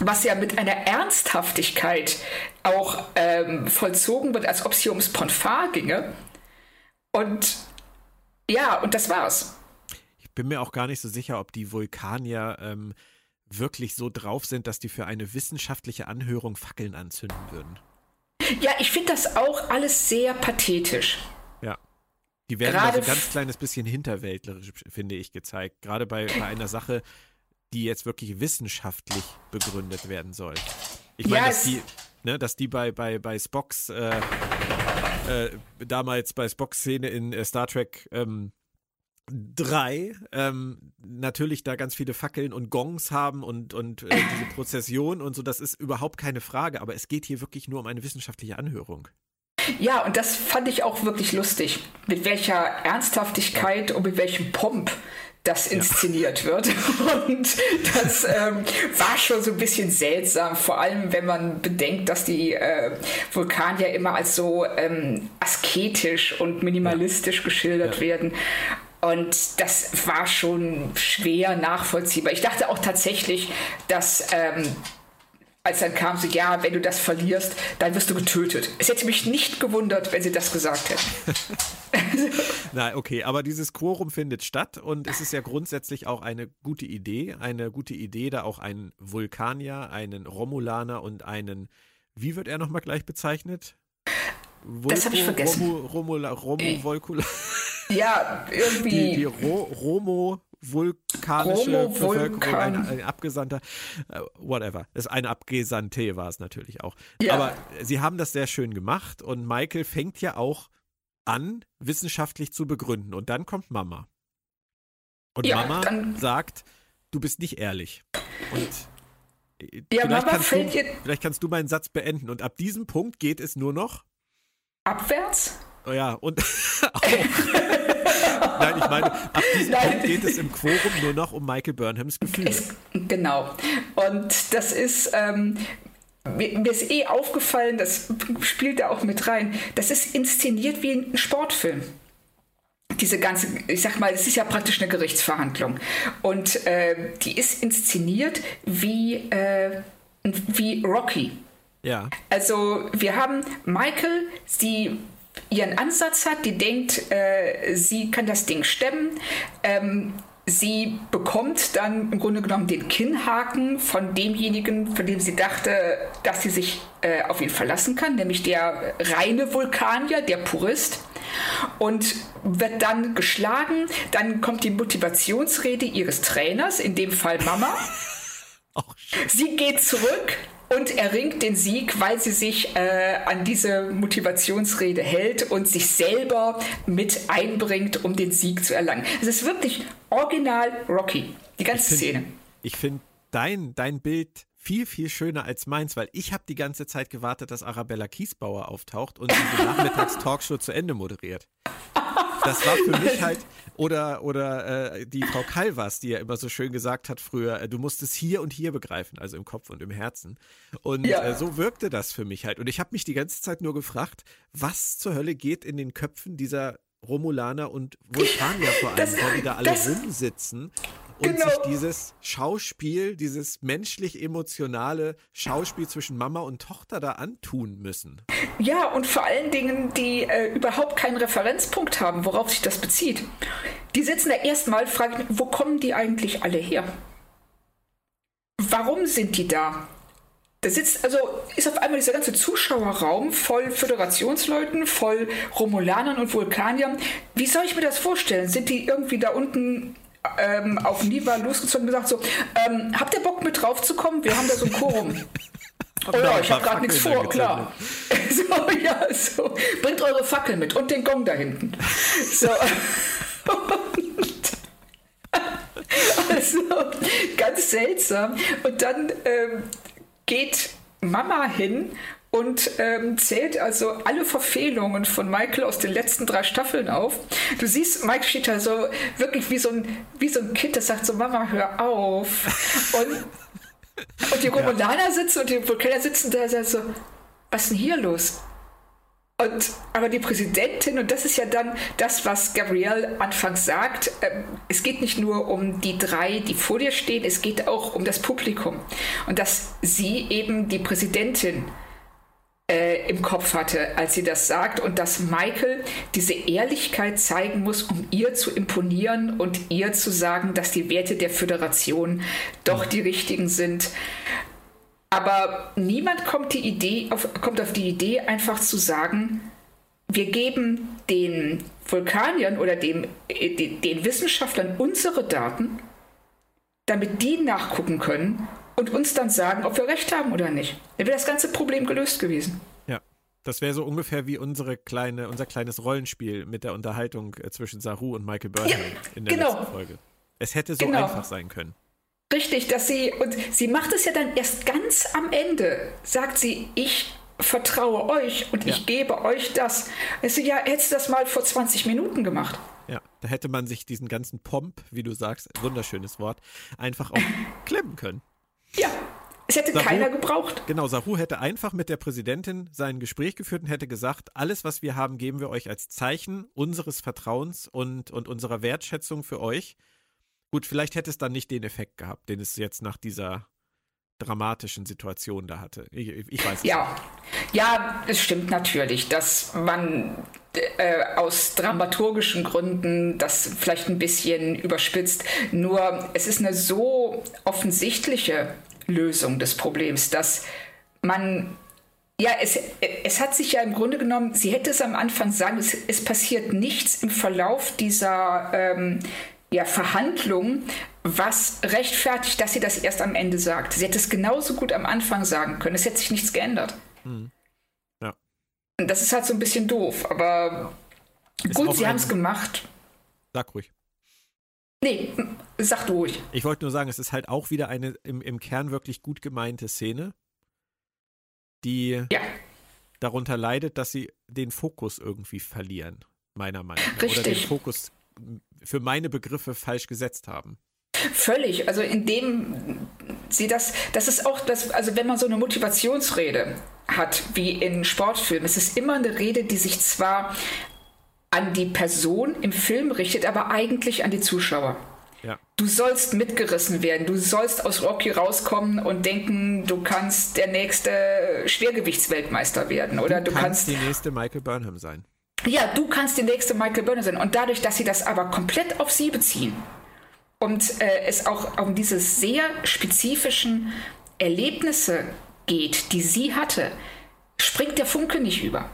was ja mit einer Ernsthaftigkeit auch ähm, vollzogen wird, als ob es hier ums Ponfar ginge. Und ja, und das war's. Ich bin mir auch gar nicht so sicher, ob die Vulkanier ähm, wirklich so drauf sind, dass die für eine wissenschaftliche Anhörung Fackeln anzünden würden. Ja, ich finde das auch alles sehr pathetisch. Ja. Die werden Gerade da so ein ganz kleines bisschen hinterwäldlerisch, finde ich, gezeigt. Gerade bei, bei einer Sache, die jetzt wirklich wissenschaftlich begründet werden soll. Ich meine, ja, dass die, ne, dass die bei, bei, bei Spocks, äh, äh, damals bei Spocks Szene in äh, Star Trek ähm, drei ähm, natürlich da ganz viele Fackeln und Gongs haben und, und äh, diese Prozession und so, das ist überhaupt keine Frage, aber es geht hier wirklich nur um eine wissenschaftliche Anhörung. Ja, und das fand ich auch wirklich lustig, mit welcher Ernsthaftigkeit und mit welchem Pomp das inszeniert ja. wird. Und das ähm, war schon so ein bisschen seltsam, vor allem wenn man bedenkt, dass die äh, Vulkanier immer als so ähm, asketisch und minimalistisch ja. geschildert ja. werden. Und das war schon schwer nachvollziehbar. Ich dachte auch tatsächlich, dass ähm, als dann kam sie, ja, wenn du das verlierst, dann wirst du getötet. Es hätte mich nicht gewundert, wenn sie das gesagt hätten. Nein, okay, aber dieses Quorum findet statt und es ist ja grundsätzlich auch eine gute Idee. Eine gute Idee, da auch einen Vulkanier, einen Romulaner und einen, wie wird er nochmal gleich bezeichnet? Vulko, das habe ich vergessen. Romu, Romula, Romu, Volkula. Ja, irgendwie. Die, die Ro Romo vulkanische Bevölkerung, ein, ein, Abgesandter, uh, whatever. Das ist eine Abgesandte war es natürlich auch. Ja. Aber sie haben das sehr schön gemacht und Michael fängt ja auch an, wissenschaftlich zu begründen. Und dann kommt Mama. Und ja, Mama sagt, du bist nicht ehrlich. Und äh, ja, vielleicht, Mama kannst du, vielleicht kannst du meinen Satz beenden. Und ab diesem Punkt geht es nur noch abwärts. Oh ja, und auch. Nein, ich meine, ab diesem Nein. Punkt geht es im Quorum nur noch um Michael Burnhams Gefühle. Es, genau. Und das ist. Ähm, mir, mir ist eh aufgefallen, das spielt da auch mit rein. Das ist inszeniert wie ein Sportfilm diese ganze, ich sag mal, es ist ja praktisch eine Gerichtsverhandlung. Und äh, die ist inszeniert wie, äh, wie Rocky. Ja. Also wir haben Michael, sie ihren Ansatz hat, die denkt, äh, sie kann das Ding stemmen. Ähm, sie bekommt dann im Grunde genommen den Kinnhaken von demjenigen, von dem sie dachte, dass sie sich äh, auf ihn verlassen kann, nämlich der reine Vulkanier, der Purist. Und wird dann geschlagen. Dann kommt die Motivationsrede ihres Trainers, in dem Fall Mama. Oh, sie geht zurück, und erringt den Sieg, weil sie sich äh, an diese Motivationsrede hält und sich selber mit einbringt, um den Sieg zu erlangen. Es ist wirklich original Rocky, die ganze ich find, Szene. Ich finde dein, dein Bild viel, viel schöner als meins, weil ich habe die ganze Zeit gewartet, dass Arabella Kiesbauer auftaucht und diese Nachmittags-Talkshow zu Ende moderiert. Das war für mich halt, oder, oder äh, die Frau Calvas, die ja immer so schön gesagt hat früher, äh, du musst es hier und hier begreifen, also im Kopf und im Herzen. Und ja. äh, so wirkte das für mich halt. Und ich habe mich die ganze Zeit nur gefragt, was zur Hölle geht in den Köpfen dieser Romulaner und Vulkanier vor allem, das, da alle das, rumsitzen und genau. sich dieses Schauspiel, dieses menschlich-emotionale Schauspiel zwischen Mama und Tochter da antun müssen. Ja, und vor allen Dingen, die äh, überhaupt keinen Referenzpunkt haben, worauf sich das bezieht. Die sitzen da erstmal, fragen, wo kommen die eigentlich alle her? Warum sind die da? Da sitzt, also ist auf einmal dieser ganze Zuschauerraum voll Föderationsleuten, voll Romulanern und Vulkaniern. Wie soll ich mir das vorstellen? Sind die irgendwie da unten ähm, auf Niva losgezogen und gesagt so, ähm, habt ihr Bock mit drauf zu kommen? Wir haben da so ein Quorum. Oh ja, ich habe gerade nichts vor, klar. so, ja, so. Bringt eure Fackel mit und den Gong da hinten. So. Also ganz seltsam. Und dann ähm, geht Mama hin und ähm, zählt also alle Verfehlungen von Michael aus den letzten drei Staffeln auf. Du siehst, Mike steht da so wirklich wie so ein, wie so ein Kind, das sagt so, Mama, hör auf. Und, und die Romulaner ja. sitzen und die Vulkaner sitzen da, da so, was ist denn hier los? Und, aber die Präsidentin, und das ist ja dann das, was Gabrielle anfangs sagt, äh, es geht nicht nur um die drei, die vor dir stehen, es geht auch um das Publikum. Und dass sie eben die Präsidentin äh, im Kopf hatte, als sie das sagt, und dass Michael diese Ehrlichkeit zeigen muss, um ihr zu imponieren und ihr zu sagen, dass die Werte der Föderation doch die richtigen sind. Aber niemand kommt, die Idee auf, kommt auf die Idee, einfach zu sagen, wir geben den Vulkaniern oder dem, äh, den, den Wissenschaftlern unsere Daten, damit die nachgucken können und uns dann sagen, ob wir recht haben oder nicht. Dann wäre das ganze Problem gelöst gewesen. Ja, das wäre so ungefähr wie unsere kleine, unser kleines Rollenspiel mit der Unterhaltung äh, zwischen Saru und Michael Burnham ja, in der genau. letzten Folge. Es hätte so genau. einfach sein können. Richtig, dass sie, und sie macht es ja dann erst ganz am Ende, sagt sie, ich vertraue euch und ja. ich gebe euch das. Also ja, hättest du das mal vor 20 Minuten gemacht. Ja, da hätte man sich diesen ganzen Pomp, wie du sagst, wunderschönes Wort, einfach auch klemmen können. Ja, es hätte Saru, keiner gebraucht. Genau, Saru hätte einfach mit der Präsidentin sein Gespräch geführt und hätte gesagt, alles, was wir haben, geben wir euch als Zeichen unseres Vertrauens und, und unserer Wertschätzung für euch. Gut, vielleicht hätte es dann nicht den Effekt gehabt, den es jetzt nach dieser dramatischen Situation da hatte. Ich, ich weiß es ja. nicht. Ja, es stimmt natürlich, dass man äh, aus dramaturgischen Gründen das vielleicht ein bisschen überspitzt. Nur es ist eine so offensichtliche Lösung des Problems, dass man ja, es, es hat sich ja im Grunde genommen, sie hätte es am Anfang sagen, es, es passiert nichts im Verlauf dieser ähm, ja, Verhandlungen, was rechtfertigt, dass sie das erst am Ende sagt. Sie hätte es genauso gut am Anfang sagen können. Es hätte sich nichts geändert. Hm. Ja. Und das ist halt so ein bisschen doof, aber ist gut, sie haben es gemacht. Sag ruhig. Nee, sag du ruhig. Ich wollte nur sagen, es ist halt auch wieder eine im, im Kern wirklich gut gemeinte Szene, die ja. darunter leidet, dass sie den Fokus irgendwie verlieren, meiner Meinung nach. Richtig. Oder den Fokus für meine Begriffe falsch gesetzt haben. Völlig. Also indem sie das, das ist auch das, also wenn man so eine Motivationsrede hat, wie in Sportfilmen, es ist immer eine Rede, die sich zwar an die Person im Film richtet, aber eigentlich an die Zuschauer. Ja. Du sollst mitgerissen werden. Du sollst aus Rocky rauskommen und denken, du kannst der nächste Schwergewichtsweltmeister werden. Oder du, du kannst, kannst die nächste Michael Burnham sein ja, du kannst die nächste Michael Burnham sein. Und dadurch, dass sie das aber komplett auf sie beziehen und äh, es auch um diese sehr spezifischen Erlebnisse geht, die sie hatte, springt der Funke nicht über.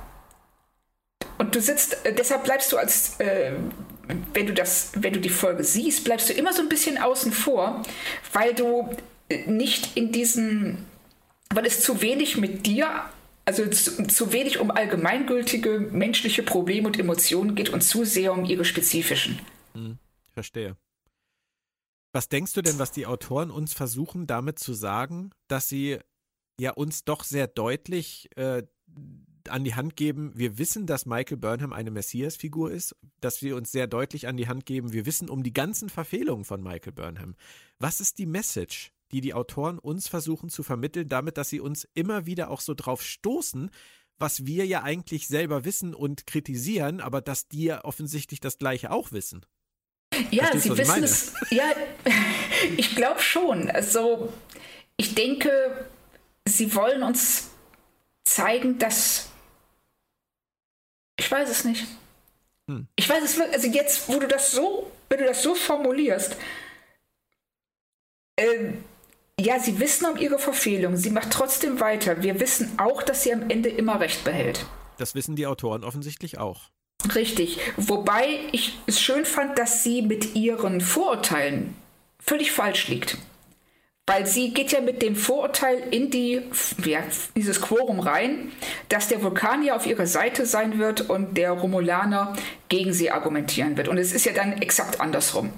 Und du sitzt, äh, deshalb bleibst du als, äh, wenn du das, wenn du die Folge siehst, bleibst du immer so ein bisschen außen vor, weil du äh, nicht in diesen, weil es zu wenig mit dir also zu, zu, wenig um allgemeingültige menschliche Probleme und Emotionen geht und zu sehr um ihre spezifischen. Hm, verstehe. Was denkst du denn, was die Autoren uns versuchen damit zu sagen, dass sie ja uns doch sehr deutlich äh, an die Hand geben, wir wissen, dass Michael Burnham eine Messias-Figur ist, dass wir uns sehr deutlich an die Hand geben, wir wissen um die ganzen Verfehlungen von Michael Burnham. Was ist die Message? die die Autoren uns versuchen zu vermitteln, damit, dass sie uns immer wieder auch so drauf stoßen, was wir ja eigentlich selber wissen und kritisieren, aber dass die ja offensichtlich das Gleiche auch wissen. Ja, Verstehst, sie wissen es. Ja, ich glaube schon. Also, ich denke, sie wollen uns zeigen, dass. Ich weiß es nicht. Hm. Ich weiß es wirklich. Also, jetzt, wo du das so, wenn du das so formulierst, äh, ja, sie wissen um ihre Verfehlung. Sie macht trotzdem weiter. Wir wissen auch, dass sie am Ende immer recht behält. Das wissen die Autoren offensichtlich auch. Richtig. Wobei ich es schön fand, dass sie mit ihren Vorurteilen völlig falsch liegt. Weil sie geht ja mit dem Vorurteil in die, ja, dieses Quorum rein, dass der Vulkanier auf ihrer Seite sein wird und der Romulaner gegen sie argumentieren wird. Und es ist ja dann exakt andersrum.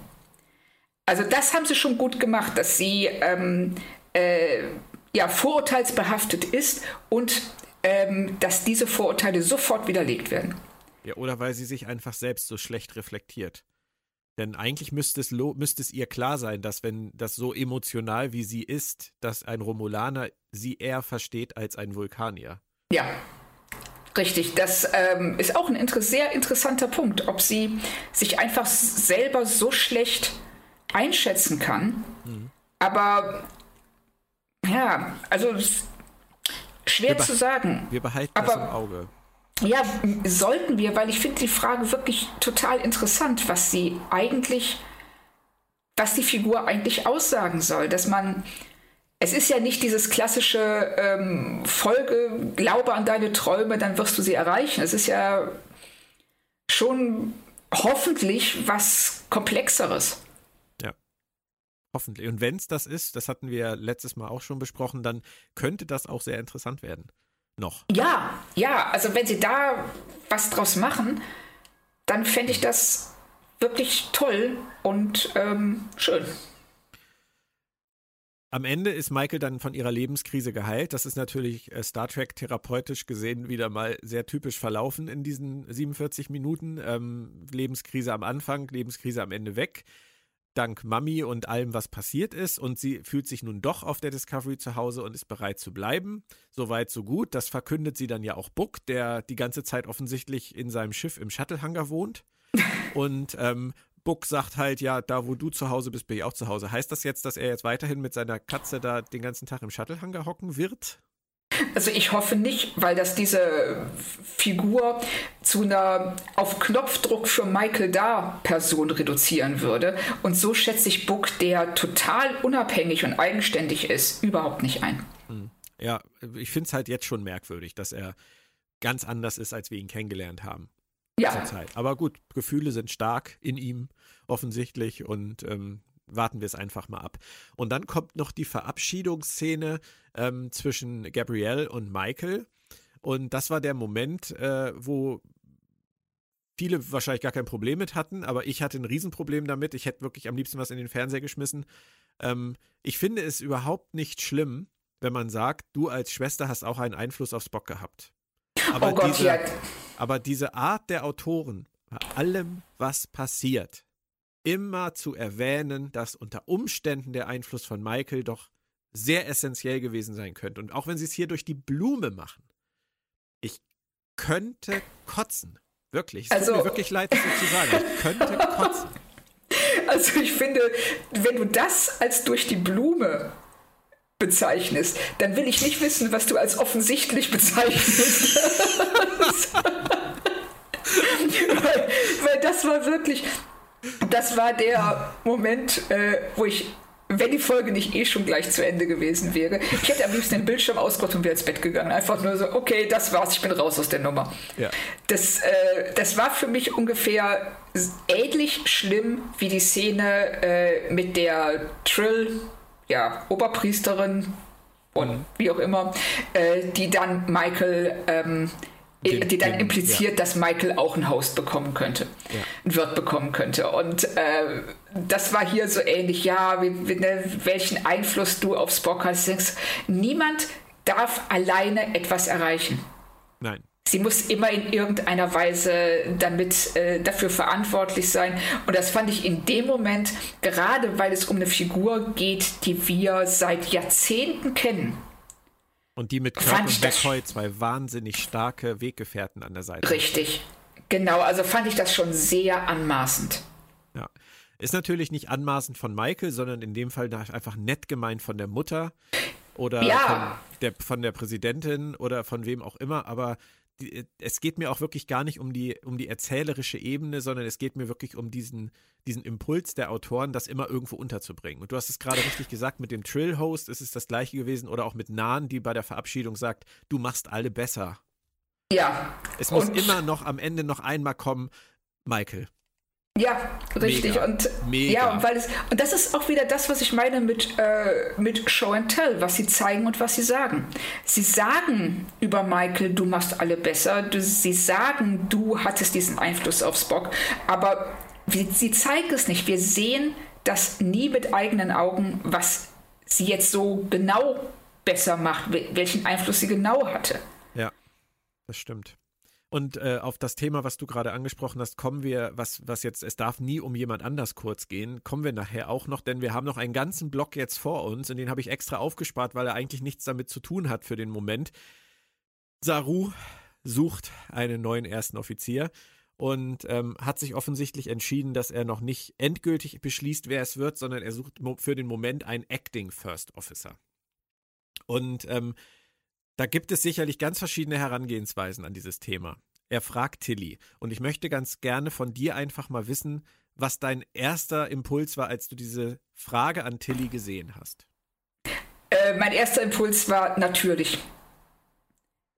Also das haben sie schon gut gemacht, dass sie ähm, äh, ja, vorurteilsbehaftet ist und ähm, dass diese Vorurteile sofort widerlegt werden. Ja, oder weil sie sich einfach selbst so schlecht reflektiert. Denn eigentlich müsste es, müsste es ihr klar sein, dass wenn das so emotional wie sie ist, dass ein Romulaner sie eher versteht als ein Vulkanier. Ja, richtig. Das ähm, ist auch ein inter sehr interessanter Punkt, ob sie sich einfach selber so schlecht einschätzen kann. Mhm. Aber ja, also schwer zu sagen. Wir behalten Aber, das im Auge. Ja, sollten wir, weil ich finde die Frage wirklich total interessant, was sie eigentlich, was die Figur eigentlich aussagen soll. Dass man, es ist ja nicht dieses klassische ähm, Folge, glaube an deine Träume, dann wirst du sie erreichen. Es ist ja schon hoffentlich was Komplexeres. Ja. Hoffentlich. Und wenn es das ist, das hatten wir letztes Mal auch schon besprochen, dann könnte das auch sehr interessant werden noch. Ja, ja, also wenn sie da was draus machen, dann fände ich das wirklich toll und ähm, schön. Am Ende ist Michael dann von ihrer Lebenskrise geheilt. Das ist natürlich äh, Star Trek therapeutisch gesehen wieder mal sehr typisch verlaufen in diesen 47 Minuten. Ähm, Lebenskrise am Anfang, Lebenskrise am Ende weg dank Mami und allem, was passiert ist. Und sie fühlt sich nun doch auf der Discovery zu Hause und ist bereit zu bleiben. Soweit, so gut. Das verkündet sie dann ja auch Buck, der die ganze Zeit offensichtlich in seinem Schiff im Shuttlehanger wohnt. Und ähm, Buck sagt halt, ja, da wo du zu Hause bist, bin ich auch zu Hause. Heißt das jetzt, dass er jetzt weiterhin mit seiner Katze da den ganzen Tag im Shuttlehanger hocken wird? Also ich hoffe nicht, weil das diese Figur zu einer auf Knopfdruck für Michael da Person reduzieren würde. Und so schätze ich Book, der total unabhängig und eigenständig ist, überhaupt nicht ein. Hm. Ja, ich finde es halt jetzt schon merkwürdig, dass er ganz anders ist, als wir ihn kennengelernt haben. Ja. Aber gut, Gefühle sind stark in ihm offensichtlich und ähm, warten wir es einfach mal ab. Und dann kommt noch die Verabschiedungsszene ähm, zwischen Gabrielle und Michael. Und das war der Moment, äh, wo viele wahrscheinlich gar kein Problem mit hatten, aber ich hatte ein Riesenproblem damit. Ich hätte wirklich am liebsten was in den Fernseher geschmissen. Ähm, ich finde es überhaupt nicht schlimm, wenn man sagt, du als Schwester hast auch einen Einfluss auf Spock gehabt. Aber, oh Gott, diese, ja. aber diese Art der Autoren, bei allem, was passiert, immer zu erwähnen, dass unter Umständen der Einfluss von Michael doch sehr essentiell gewesen sein könnte. Und auch wenn sie es hier durch die Blume machen, ich könnte kotzen. Wirklich. Es also, tut mir wirklich leid, das zu sagen. Ich könnte kotzen. Also ich finde, wenn du das als durch die Blume bezeichnest, dann will ich nicht wissen, was du als offensichtlich bezeichnest. weil, weil das war wirklich, das war der Moment, äh, wo ich, wenn die Folge nicht eh schon gleich zu Ende gewesen wäre, ich hätte am liebsten den Bildschirm ausgemacht und wäre ins Bett gegangen. Einfach nur so, okay, das war's, ich bin raus aus der Nummer. Ja. Das, äh, das war für mich ungefähr ähnlich schlimm wie die Szene äh, mit der Trill, ja, Oberpriesterin und wie auch immer, äh, die dann Michael ähm, den, die dann den, impliziert, ja. dass Michael auch ein Host bekommen könnte, ja. ein Wirt bekommen könnte. Und äh, das war hier so ähnlich, ja, wie, wie, ne, welchen Einfluss du auf Spock hast. Niemand darf alleine etwas erreichen. Nein. Sie muss immer in irgendeiner Weise damit äh, dafür verantwortlich sein. Und das fand ich in dem Moment, gerade weil es um eine Figur geht, die wir seit Jahrzehnten kennen und die mit Kirk und McCoy, zwei wahnsinnig starke Weggefährten an der Seite. Richtig. Genau, also fand ich das schon sehr anmaßend. Ja. Ist natürlich nicht anmaßend von Michael, sondern in dem Fall einfach nett gemeint von der Mutter oder ja. von, der, von der Präsidentin oder von wem auch immer, aber es geht mir auch wirklich gar nicht um die, um die erzählerische Ebene, sondern es geht mir wirklich um diesen, diesen Impuls der Autoren, das immer irgendwo unterzubringen. Und du hast es gerade richtig gesagt, mit dem Trill-Host ist es das gleiche gewesen oder auch mit Nan, die bei der Verabschiedung sagt, du machst alle besser. Ja. Es muss immer noch am Ende noch einmal kommen, Michael. Ja, richtig. Mega. Und Mega. ja, und weil es und das ist auch wieder das, was ich meine mit, äh, mit Show and Tell, was sie zeigen und was sie sagen. Sie sagen über Michael, du machst alle besser. Du, sie sagen, du hattest diesen Einfluss auf Spock, aber wir, sie zeigen es nicht. Wir sehen das nie mit eigenen Augen, was sie jetzt so genau besser macht, welchen Einfluss sie genau hatte. Ja, das stimmt. Und äh, auf das Thema, was du gerade angesprochen hast, kommen wir, was, was jetzt, es darf nie um jemand anders kurz gehen, kommen wir nachher auch noch, denn wir haben noch einen ganzen Block jetzt vor uns und den habe ich extra aufgespart, weil er eigentlich nichts damit zu tun hat für den Moment. Saru sucht einen neuen ersten Offizier und ähm, hat sich offensichtlich entschieden, dass er noch nicht endgültig beschließt, wer es wird, sondern er sucht für den Moment einen Acting First Officer. Und ähm, da gibt es sicherlich ganz verschiedene Herangehensweisen an dieses Thema. Er fragt Tilly und ich möchte ganz gerne von dir einfach mal wissen, was dein erster Impuls war, als du diese Frage an Tilly gesehen hast. Äh, mein erster Impuls war natürlich.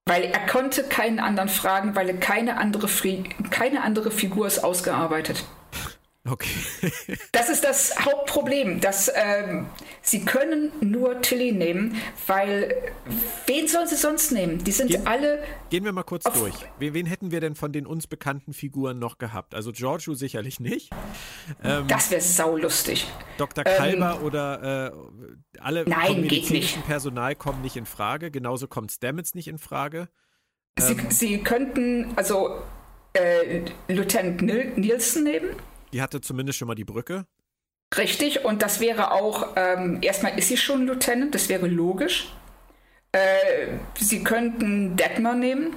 Weil er konnte keinen anderen fragen, weil keine andere, keine andere Figur ist ausgearbeitet. Okay. das ist das Hauptproblem, dass ähm, sie können nur Tilly nehmen, weil wen sollen sie sonst nehmen? Die sind gehen, alle. Gehen wir mal kurz durch. Wen, wen, hätten wir denn von den uns bekannten Figuren noch gehabt? Also Giorgio sicherlich nicht. Ähm, das wäre saulustig. Dr. Kalber ähm, oder äh, alle nein, medizinischen Personal kommen nicht in Frage. Genauso kommt Stamets nicht in Frage. Sie, ähm, sie könnten also äh, Lieutenant Nielsen nehmen. Die hatte zumindest schon mal die Brücke. Richtig, und das wäre auch, ähm, erstmal ist sie schon Lieutenant, das wäre logisch. Äh, sie könnten Detmer nehmen.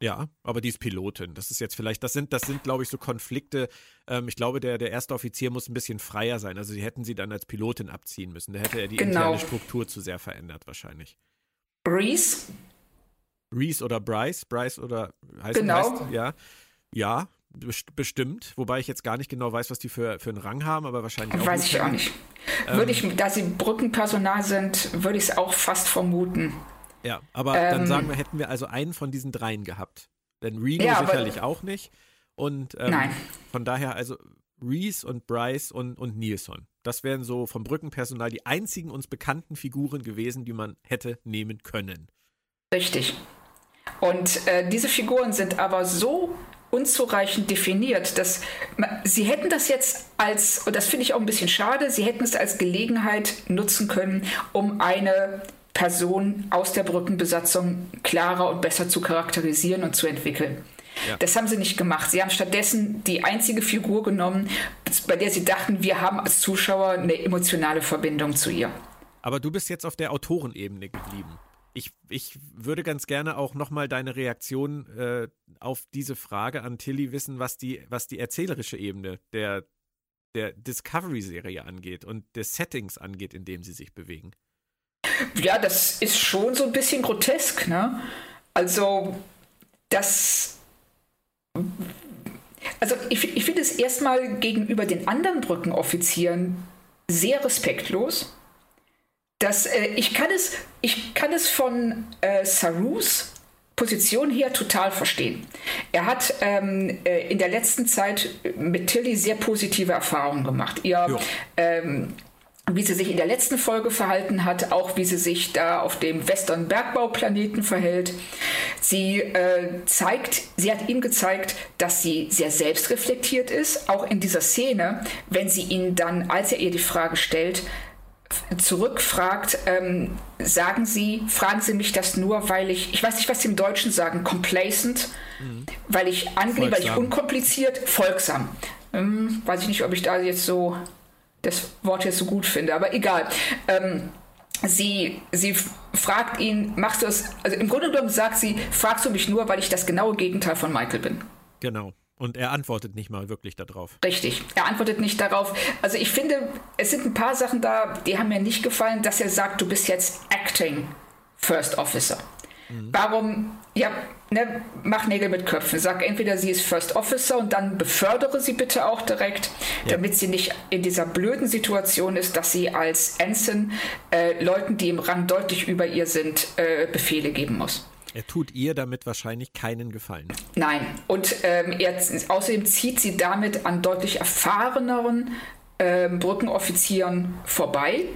Ja, aber die ist Pilotin. Das ist jetzt vielleicht, das sind, das sind, glaube ich, so Konflikte. Ähm, ich glaube, der, der erste Offizier muss ein bisschen freier sein. Also sie hätten sie dann als Pilotin abziehen müssen. Da hätte er die genau. interne Struktur zu sehr verändert, wahrscheinlich. Reese? Reese oder Bryce? Bryce oder heißt, genau. heißt ja. Ja, bestimmt, wobei ich jetzt gar nicht genau weiß, was die für, für einen Rang haben, aber wahrscheinlich auch. Weiß ich auch nicht. Ähm, würde ich, da sie Brückenpersonal sind, würde ich es auch fast vermuten. Ja, aber ähm, dann sagen wir, hätten wir also einen von diesen dreien gehabt. Denn Reno ja, sicherlich auch nicht. Und ähm, nein. von daher also Reese und Bryce und, und Nilsson. Das wären so vom Brückenpersonal die einzigen uns bekannten Figuren gewesen, die man hätte nehmen können. Richtig. Und äh, diese Figuren sind aber so unzureichend definiert. Dass, sie hätten das jetzt als, und das finde ich auch ein bisschen schade, sie hätten es als Gelegenheit nutzen können, um eine Person aus der Brückenbesatzung klarer und besser zu charakterisieren und zu entwickeln. Ja. Das haben sie nicht gemacht. Sie haben stattdessen die einzige Figur genommen, bei der sie dachten, wir haben als Zuschauer eine emotionale Verbindung zu ihr. Aber du bist jetzt auf der Autorenebene geblieben ich, ich würde ganz gerne auch nochmal deine Reaktion äh, auf diese Frage an Tilly wissen, was die, was die erzählerische Ebene der, der Discovery-Serie angeht und des Settings angeht, in dem sie sich bewegen. Ja, das ist schon so ein bisschen grotesk, ne? Also, das. Also, ich, ich finde es erstmal gegenüber den anderen Brückenoffizieren sehr respektlos das, äh, ich, kann es, ich kann es von äh, Sarus Position her total verstehen. Er hat ähm, äh, in der letzten Zeit mit Tilly sehr positive Erfahrungen gemacht. Ihr, ähm, wie sie sich in der letzten Folge verhalten hat, auch wie sie sich da auf dem Western Bergbauplaneten verhält. Sie äh, zeigt, sie hat ihm gezeigt, dass sie sehr selbstreflektiert ist, auch in dieser Szene, wenn sie ihn dann, als er ihr die Frage stellt, zurückfragt, ähm, sagen Sie, fragen Sie mich das nur, weil ich, ich weiß nicht, was Sie im Deutschen sagen, complacent, mhm. weil ich angenehm, weil ich unkompliziert, folgsam. Ähm, weiß ich nicht, ob ich da jetzt so das Wort jetzt so gut finde, aber egal. Ähm, sie, sie fragt ihn, machst du es, also im Grunde genommen sagt sie, fragst du mich nur, weil ich das genaue Gegenteil von Michael bin. Genau. Und er antwortet nicht mal wirklich darauf. Richtig, er antwortet nicht darauf. Also ich finde, es sind ein paar Sachen da, die haben mir nicht gefallen, dass er sagt, du bist jetzt Acting First Officer. Mhm. Warum, ja, ne, mach Nägel mit Köpfen. Sag entweder sie ist First Officer und dann befördere sie bitte auch direkt, ja. damit sie nicht in dieser blöden Situation ist, dass sie als Ensign äh, Leuten, die im Rang deutlich über ihr sind, äh, Befehle geben muss. Er tut ihr damit wahrscheinlich keinen Gefallen. Nein, und ähm, er, außerdem zieht sie damit an deutlich erfahreneren äh, Brückenoffizieren vorbei,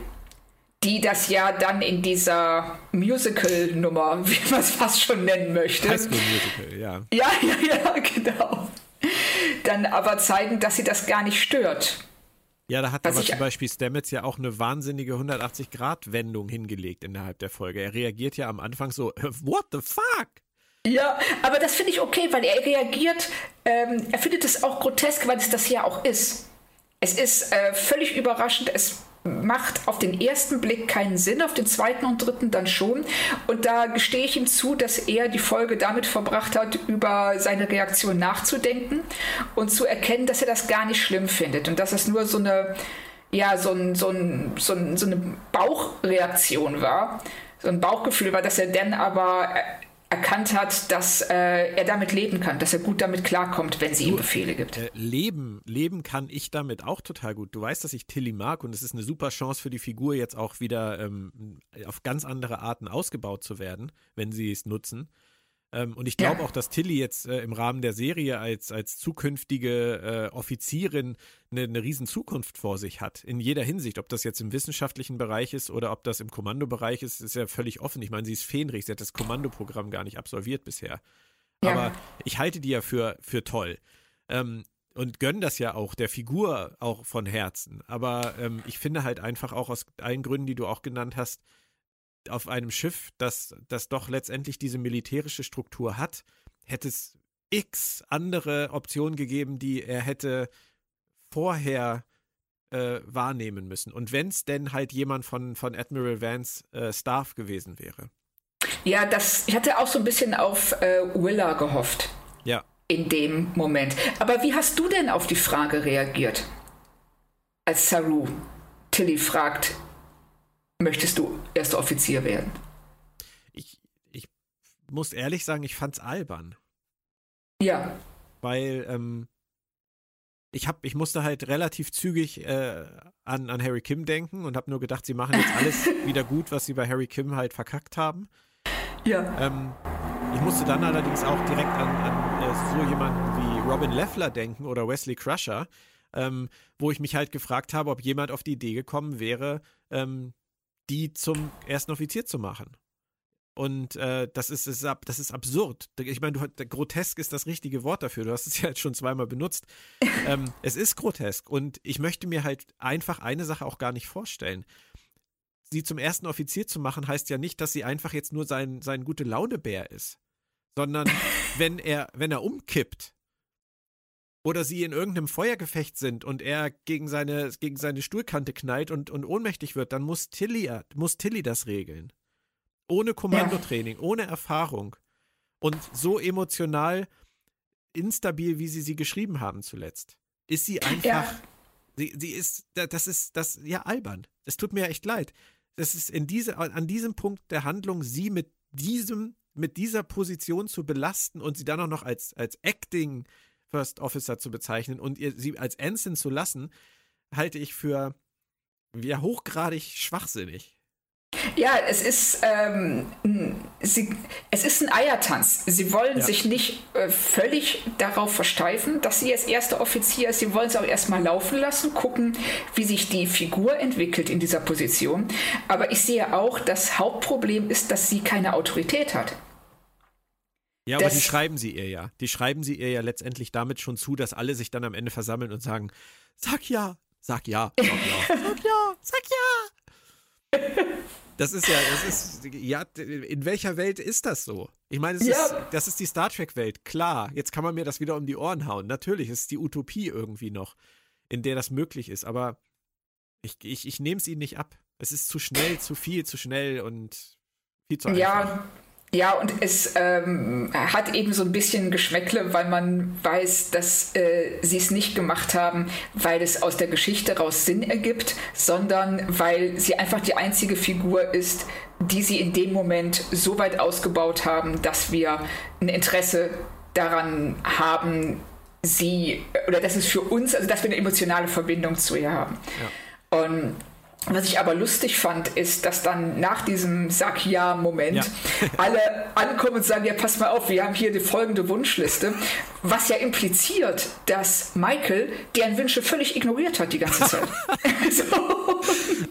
die das ja dann in dieser Musical-Nummer, wie man es fast schon nennen möchte. High School Musical, ja. Ja, ja, ja, genau. Dann aber zeigen, dass sie das gar nicht stört Ja, da hat aber zum Beispiel Stamets ja auch eine wahnsinnige 180-Grad-Wendung hingelegt innerhalb der Folge. Er reagiert ja am Anfang so, what the fuck? Ja, aber das finde ich okay, weil er reagiert, ähm, er findet es auch grotesk, weil es das ja auch ist. Es ist äh, völlig überraschend, es macht auf den ersten Blick keinen Sinn, auf den zweiten und dritten dann schon. Und da gestehe ich ihm zu, dass er die Folge damit verbracht hat, über seine Reaktion nachzudenken und zu erkennen, dass er das gar nicht schlimm findet und dass es nur so eine, ja, so, ein, so, ein, so, ein, so eine Bauchreaktion war, so ein Bauchgefühl war, dass er dann aber erkannt hat, dass äh, er damit leben kann, dass er gut damit klarkommt, wenn sie ihm Befehle gibt. Äh, leben, leben kann ich damit auch total gut. Du weißt, dass ich Tilly mag und es ist eine super Chance für die Figur jetzt auch wieder ähm, auf ganz andere Arten ausgebaut zu werden, wenn sie es nutzen. Ähm, und ich glaube ja. auch, dass Tilly jetzt äh, im Rahmen der Serie als, als zukünftige äh, Offizierin eine, eine riesen Zukunft vor sich hat, in jeder Hinsicht. Ob das jetzt im wissenschaftlichen Bereich ist oder ob das im Kommandobereich ist, ist ja völlig offen. Ich meine, sie ist Fähnrich, sie hat das Kommandoprogramm gar nicht absolviert bisher. Ja. Aber ich halte die ja für, für toll. Ähm, und gönne das ja auch der Figur auch von Herzen. Aber ähm, ich finde halt einfach auch aus allen Gründen, die du auch genannt hast, auf einem Schiff, das, das doch letztendlich diese militärische Struktur hat, hätte es x andere Optionen gegeben, die er hätte vorher äh, wahrnehmen müssen. Und wenn es denn halt jemand von, von Admiral Vance äh, Staff gewesen wäre. Ja, das, ich hatte auch so ein bisschen auf äh, Willa gehofft. Ja. In dem Moment. Aber wie hast du denn auf die Frage reagiert? Als Saru Tilly fragt, möchtest du erster Offizier werden? Ich, ich muss ehrlich sagen, ich fand's albern. Ja. Weil, ähm, ich hab, ich musste halt relativ zügig äh, an, an Harry Kim denken und habe nur gedacht, sie machen jetzt alles wieder gut, was sie bei Harry Kim halt verkackt haben. Ja. Ähm, ich musste dann allerdings auch direkt an, an äh, so jemanden wie Robin Leffler denken oder Wesley Crusher, ähm, wo ich mich halt gefragt habe, ob jemand auf die Idee gekommen wäre, ähm, die zum ersten Offizier zu machen. Und äh, das, ist, ist, das ist absurd. Ich meine, du, grotesk ist das richtige Wort dafür. Du hast es ja jetzt schon zweimal benutzt. ähm, es ist grotesk. Und ich möchte mir halt einfach eine Sache auch gar nicht vorstellen. Sie zum ersten Offizier zu machen, heißt ja nicht, dass sie einfach jetzt nur sein, sein gute Launebär ist. Sondern wenn er, wenn er umkippt, oder sie in irgendeinem Feuergefecht sind und er gegen seine, gegen seine Stuhlkante knallt und, und ohnmächtig wird, dann muss Tilly, muss Tilly das regeln. Ohne Kommandotraining, ja. ohne Erfahrung. Und so emotional instabil, wie sie sie geschrieben haben zuletzt. Ist sie einfach. Ja. Sie, sie ist, das ist, das, ja, albern. Es tut mir echt leid. Das ist in diese, an diesem Punkt der Handlung, sie mit diesem, mit dieser Position zu belasten und sie dann auch noch als, als Acting First Officer zu bezeichnen und ihr, sie als Ensign zu lassen, halte ich für ja, hochgradig schwachsinnig. Ja, es ist, ähm, sie, es ist ein Eiertanz. Sie wollen ja. sich nicht äh, völlig darauf versteifen, dass sie jetzt erster Offizier ist. Sie wollen es auch erstmal laufen lassen, gucken, wie sich die Figur entwickelt in dieser Position. Aber ich sehe auch, das Hauptproblem ist, dass sie keine Autorität hat. Ja, aber die schreiben sie ihr ja. Die schreiben sie ihr ja letztendlich damit schon zu, dass alle sich dann am Ende versammeln und sagen, sag ja, sag ja, sag ja, sag ja, sag ja. Das ist ja, das ist, ja, in welcher Welt ist das so? Ich meine, ja. ist, das ist die Star Trek-Welt, klar. Jetzt kann man mir das wieder um die Ohren hauen. Natürlich, es ist die Utopie irgendwie noch, in der das möglich ist, aber ich, ich, ich nehme es ihnen nicht ab. Es ist zu schnell, zu viel, zu schnell und viel zu einfach. Ja, ja, und es ähm, hat eben so ein bisschen Geschmäckle, weil man weiß, dass äh, sie es nicht gemacht haben, weil es aus der Geschichte raus Sinn ergibt, sondern weil sie einfach die einzige Figur ist, die sie in dem Moment so weit ausgebaut haben, dass wir ein Interesse daran haben, sie, oder dass es für uns, also dass wir eine emotionale Verbindung zu ihr haben. Ja. Und was ich aber lustig fand, ist, dass dann nach diesem Sag ja-Moment ja. alle ankommen und sagen, ja, pass mal auf, wir haben hier die folgende Wunschliste, was ja impliziert, dass Michael deren Wünsche völlig ignoriert hat die ganze Zeit. so.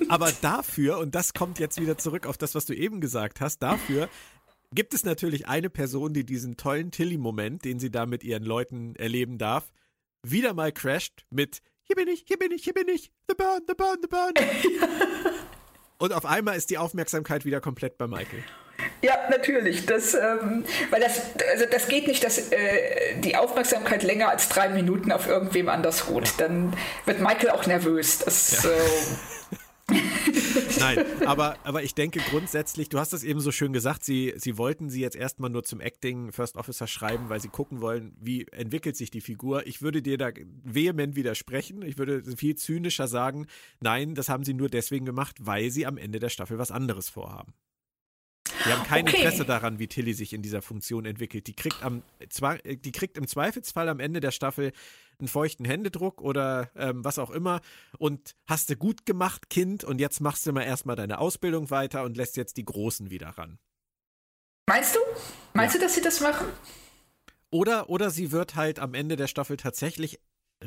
Aber dafür, und das kommt jetzt wieder zurück auf das, was du eben gesagt hast, dafür gibt es natürlich eine Person, die diesen tollen Tilly-Moment, den sie da mit ihren Leuten erleben darf, wieder mal crasht mit hier bin ich, hier bin ich, hier bin ich, the burn, the burn, the burn. Und auf einmal ist die Aufmerksamkeit wieder komplett bei Michael. Ja, natürlich. Das, ähm, weil das, also das geht nicht, dass äh, die Aufmerksamkeit länger als drei Minuten auf irgendwem anders ruht. Dann wird Michael auch nervös. Das, ja. äh, Nein, aber, aber ich denke grundsätzlich, du hast es eben so schön gesagt, sie, sie wollten sie jetzt erstmal nur zum Acting First Officer schreiben, weil sie gucken wollen, wie entwickelt sich die Figur. Ich würde dir da vehement widersprechen. Ich würde viel zynischer sagen, nein, das haben sie nur deswegen gemacht, weil sie am Ende der Staffel was anderes vorhaben. Die haben kein okay. Interesse daran, wie Tilly sich in dieser Funktion entwickelt. Die kriegt, am, die kriegt im Zweifelsfall am Ende der Staffel einen feuchten Händedruck oder ähm, was auch immer und hast du gut gemacht, Kind, und jetzt machst du mal erstmal deine Ausbildung weiter und lässt jetzt die Großen wieder ran. Meinst du? Meinst ja. du, dass sie das machen? Oder, oder sie wird halt am Ende der Staffel tatsächlich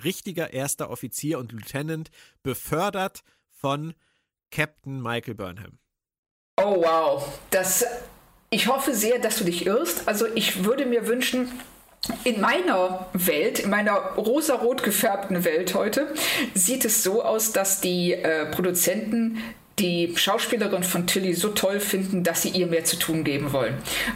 richtiger erster Offizier und Lieutenant befördert von Captain Michael Burnham. Oh wow, das ich hoffe sehr, dass du dich irrst. Also ich würde mir wünschen, in meiner Welt, in meiner rosarot gefärbten Welt heute, sieht es so aus, dass die äh, Produzenten die Schauspielerin von Tilly so toll finden, dass sie ihr mehr zu tun geben wollen.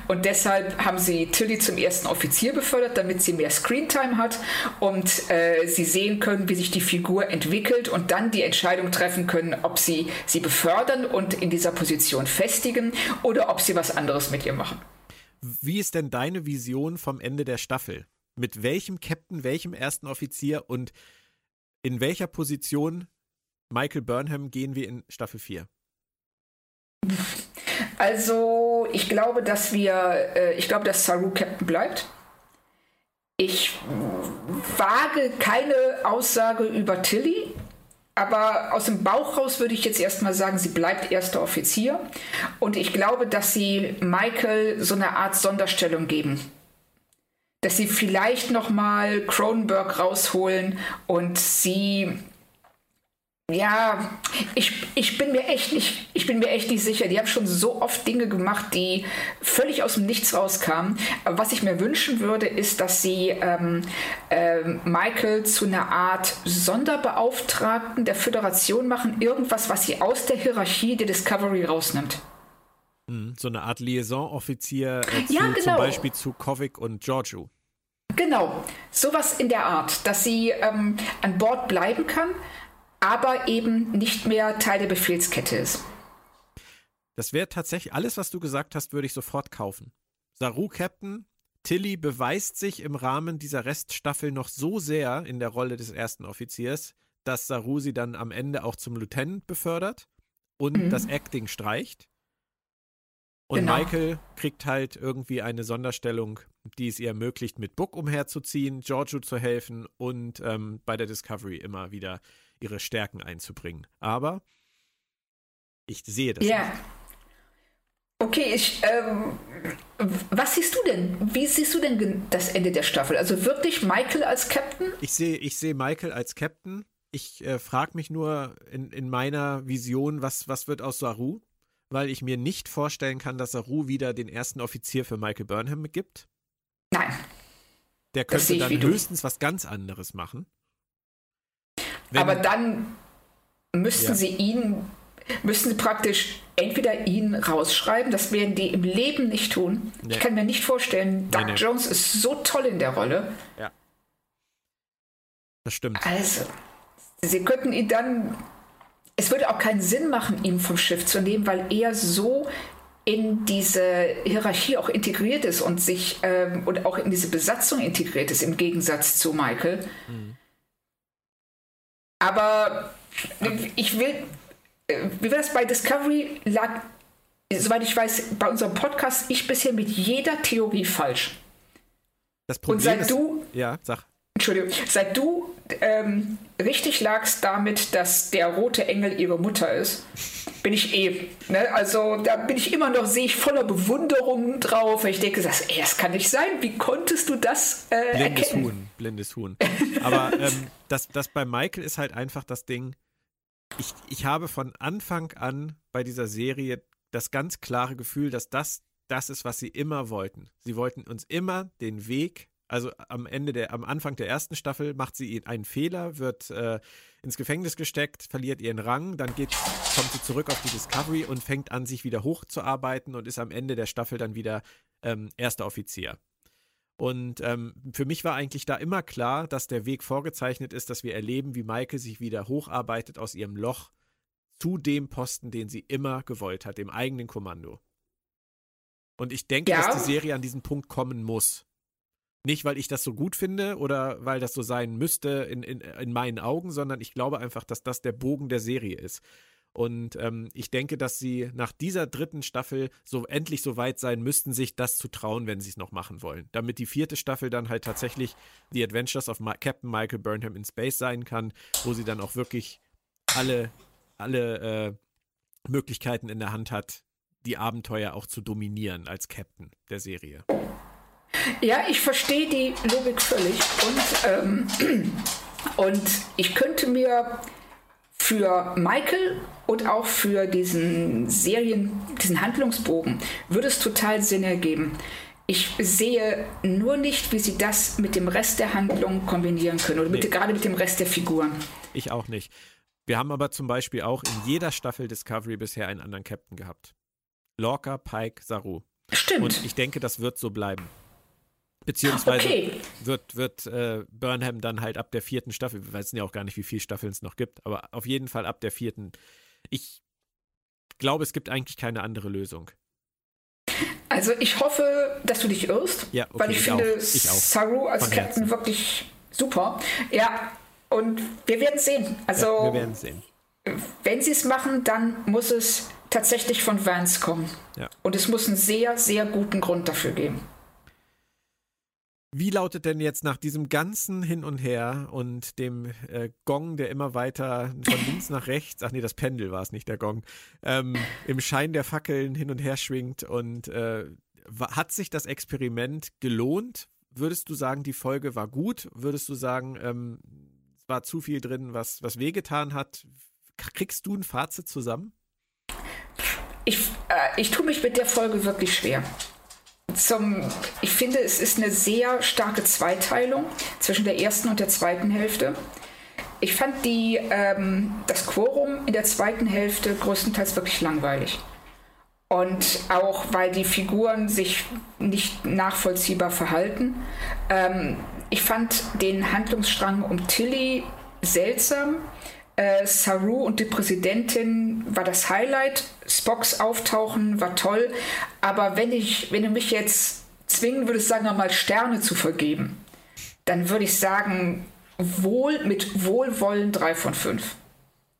Und deshalb haben sie Tilly zum ersten Offizier befördert, damit sie mehr Screentime hat und äh, sie sehen können, wie sich die Figur entwickelt und dann die Entscheidung treffen können, ob sie sie befördern und in dieser Position festigen oder ob sie was anderes mit ihr machen. Wie ist denn deine Vision vom Ende der Staffel? Mit welchem Captain, welchem ersten Offizier und in welcher Position Michael Burnham gehen wir in Staffel 4? Also, ich glaube, dass wir, äh, ich glaube, dass Saru Captain bleibt. Ich wage keine Aussage über Tilly, aber aus dem Bauch raus würde ich jetzt erstmal sagen, sie bleibt erster Offizier. Und ich glaube, dass sie Michael so eine Art Sonderstellung geben. Dass sie vielleicht nochmal Cronenberg rausholen und sie ja, ich, ich bin mir echt nicht, ich bin mir echt nicht sicher. Die haben schon so oft Dinge gemacht, die völlig aus dem Nichts rauskamen. Aber was ich mir wünschen würde, ist, dass sie ähm, äh, Michael zu einer Art Sonderbeauftragten der Föderation machen, irgendwas, was sie aus der Hierarchie der Discovery rausnimmt. Hm, so eine Art Liaison-Offizier äh, ja, genau. zum Beispiel zu Kovic und Giorgio. Genau, sowas in der Art, dass sie ähm, an Bord bleiben kann, aber eben nicht mehr Teil der Befehlskette ist. Das wäre tatsächlich alles, was du gesagt hast, würde ich sofort kaufen. Saru Captain, Tilly beweist sich im Rahmen dieser Reststaffel noch so sehr in der Rolle des ersten Offiziers, dass Saru sie dann am Ende auch zum Lieutenant befördert und mhm. das Acting streicht. Und genau. Michael kriegt halt irgendwie eine Sonderstellung, die es ihr ermöglicht, mit Book umherzuziehen, Giorgio zu helfen und ähm, bei der Discovery immer wieder ihre Stärken einzubringen. Aber ich sehe das. Ja. Nicht. Okay, ich, ähm, was siehst du denn? Wie siehst du denn das Ende der Staffel? Also wirklich Michael als Captain? Ich sehe ich seh Michael als Captain. Ich äh, frage mich nur in, in meiner Vision, was, was wird aus Saru? Weil ich mir nicht vorstellen kann, dass Saru wieder den ersten Offizier für Michael Burnham gibt. Nein. Der könnte dann höchstens was ganz anderes machen. Wenn, Aber dann müssten ja. sie ihn, müssten sie praktisch entweder ihn rausschreiben, das werden die im Leben nicht tun. Nee. Ich kann mir nicht vorstellen, Doug nee, nee. Jones ist so toll in der Rolle. Ja. Das stimmt. Also, sie könnten ihn dann. Es würde auch keinen Sinn machen, ihn vom Schiff zu nehmen, weil er so in diese Hierarchie auch integriert ist und sich ähm, und auch in diese Besatzung integriert ist, im Gegensatz zu Michael. Mhm. Aber ich will, wie war das bei Discovery lag, soweit ich weiß, bei unserem Podcast ich bisher mit jeder Theorie falsch. Das Problem Und seit ist, du, ja, sag. Entschuldigung, seit du ähm, richtig lagst damit, dass der rote Engel ihre Mutter ist, bin ich eh. Ne? Also da bin ich immer noch, sehe ich voller Bewunderung drauf. Ich denke, das, ey, das kann nicht sein. Wie konntest du das äh, blindes erkennen? Huhn, blindes Huhn. Aber ähm, das, das bei Michael ist halt einfach das Ding. Ich, ich habe von Anfang an bei dieser Serie das ganz klare Gefühl, dass das das ist, was sie immer wollten. Sie wollten uns immer den Weg Also am Ende der, am Anfang der ersten Staffel macht sie einen Fehler, wird äh, ins Gefängnis gesteckt, verliert ihren Rang, dann geht, kommt sie zurück auf die Discovery und fängt an, sich wieder hochzuarbeiten und ist am Ende der Staffel dann wieder ähm, erster Offizier. Und ähm, für mich war eigentlich da immer klar, dass der Weg vorgezeichnet ist, dass wir erleben, wie Maike sich wieder hocharbeitet aus ihrem Loch zu dem Posten, den sie immer gewollt hat, dem eigenen Kommando. Und ich denke, ja. dass die Serie an diesen Punkt kommen muss. Nicht, weil ich das so gut finde oder weil das so sein müsste in, in, in meinen Augen, sondern ich glaube einfach, dass das der Bogen der Serie ist. Und ähm, ich denke, dass sie nach dieser dritten Staffel so endlich so weit sein müssten, sich das zu trauen, wenn sie es noch machen wollen. Damit die vierte Staffel dann halt tatsächlich The Adventures of Ma Captain Michael Burnham in Space sein kann, wo sie dann auch wirklich alle, alle äh, Möglichkeiten in der Hand hat, die Abenteuer auch zu dominieren als Captain der Serie. Ja, ich verstehe die Logik völlig und, ähm, und ich könnte mir für Michael und auch für diesen Serien, diesen Handlungsbogen würde es total Sinn ergeben. Ich sehe nur nicht, wie sie das mit dem Rest der Handlung kombinieren können oder mit, nee. gerade mit dem Rest der Figuren. Ich auch nicht. Wir haben aber zum Beispiel auch in jeder Staffel Discovery bisher einen anderen Captain gehabt. Lorca, Pike, Saru. Stimmt. Und ich denke, das wird so bleiben. Beziehungsweise okay. wird, wird äh, Burnham dann halt ab der vierten Staffel, wir wissen ja auch gar nicht, wie viele Staffeln es noch gibt, aber auf jeden Fall ab der vierten. Ich glaube, es gibt eigentlich keine andere Lösung. Also ich hoffe, dass du dich irrst, ja, okay, weil ich, ich finde auch. Ich Saru als Von Captain Herzen. wirklich super. Ja, und wir werden sehen. Also ja, wir werden sehen. Wenn sie es machen, dann muss es tatsächlich von Vance kommen. Ja. Und es muss einen sehr, sehr guten Grund dafür geben. Wie lautet denn jetzt nach diesem ganzen Hin und Her und dem äh, Gong, der immer weiter von links nach rechts, ach nee, das Pendel war es nicht, der Gong, ähm, im Schein der Fackeln hin und her schwingt und äh, hat sich das Experiment gelohnt? Würdest du sagen, die Folge war gut? Würdest du sagen, ähm, es war zu viel drin, was, was wehgetan hat? Kriegst du ein Fazit zusammen? Ich, äh, ich tue mich mit der Folge wirklich schwer zum, ich finde, es ist eine sehr starke Zweiteilung zwischen der ersten und der zweiten Hälfte. Ich fand die, ähm, das Quorum in der zweiten Hälfte größtenteils wirklich langweilig. Und auch weil die Figuren sich nicht nachvollziehbar verhalten. Ähm, ich fand den Handlungsstrang um Tilly seltsam. Äh, Saru und die Präsidentin war das Highlight. Spocks Auftauchen war toll. Aber wenn, ich, wenn du mich jetzt zwingen würdest, sagen wir mal, Sterne zu vergeben, dann würde ich sagen, wohl mit Wohlwollen drei von fünf.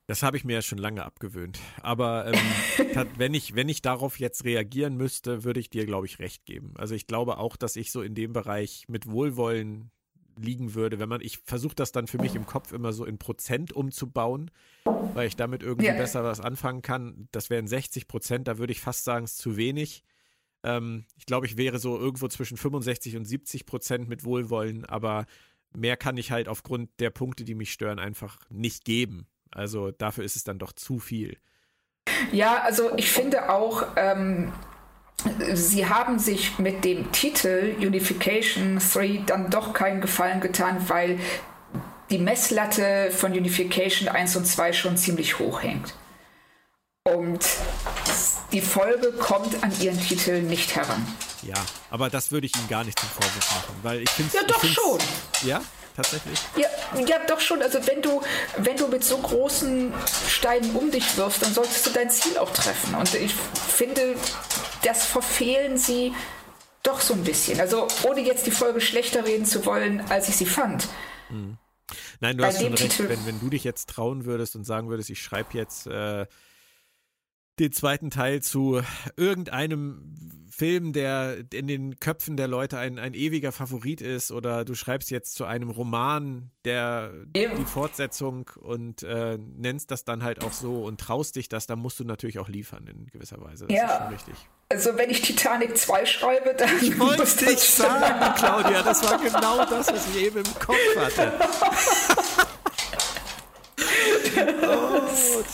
Das habe ich mir ja schon lange abgewöhnt. Aber ähm, wenn, ich, wenn ich darauf jetzt reagieren müsste, würde ich dir, glaube ich, recht geben. Also ich glaube auch, dass ich so in dem Bereich mit Wohlwollen liegen würde, wenn man, ich versuche das dann für mich im Kopf immer so in Prozent umzubauen, weil ich damit irgendwie yeah. besser was anfangen kann. Das wären 60 Prozent, da würde ich fast sagen, es ist zu wenig. Ähm, ich glaube, ich wäre so irgendwo zwischen 65 und 70 Prozent mit Wohlwollen, aber mehr kann ich halt aufgrund der Punkte, die mich stören, einfach nicht geben. Also dafür ist es dann doch zu viel. Ja, also ich finde auch, ähm, Sie haben sich mit dem Titel Unification 3 dann doch keinen Gefallen getan, weil die Messlatte von Unification 1 und 2 schon ziemlich hoch hängt. Und die Folge kommt an ihren Titel nicht heran. Ja, aber das würde ich Ihnen gar nicht zum Vorwurf machen, weil ich finde Ja, doch schon. Ja? tatsächlich? Ja, ja, doch schon. Also wenn du, wenn du mit so großen Steinen um dich wirfst, dann solltest du dein Ziel auch treffen. Und ich finde, das verfehlen sie doch so ein bisschen. Also ohne jetzt die Folge schlechter reden zu wollen, als ich sie fand. Hm. Nein, du Bei hast schon recht. Wenn, wenn, du dich jetzt trauen würdest und sagen würdest, ich schreibe jetzt äh, den zweiten Teil zu irgendeinem Film, der in den Köpfen der Leute ein, ein ewiger Favorit ist, oder du schreibst jetzt zu einem Roman, der Eben. die Fortsetzung und äh, nennst das dann halt auch so und traust dich das, dann musst du natürlich auch liefern in gewisser Weise. Das ja. ist schon richtig. Also wenn ich Titanic 2 schreibe, dann ich wollte es nicht sagen, Claudia, das war genau das, was ich eben im Kopf hatte. oh,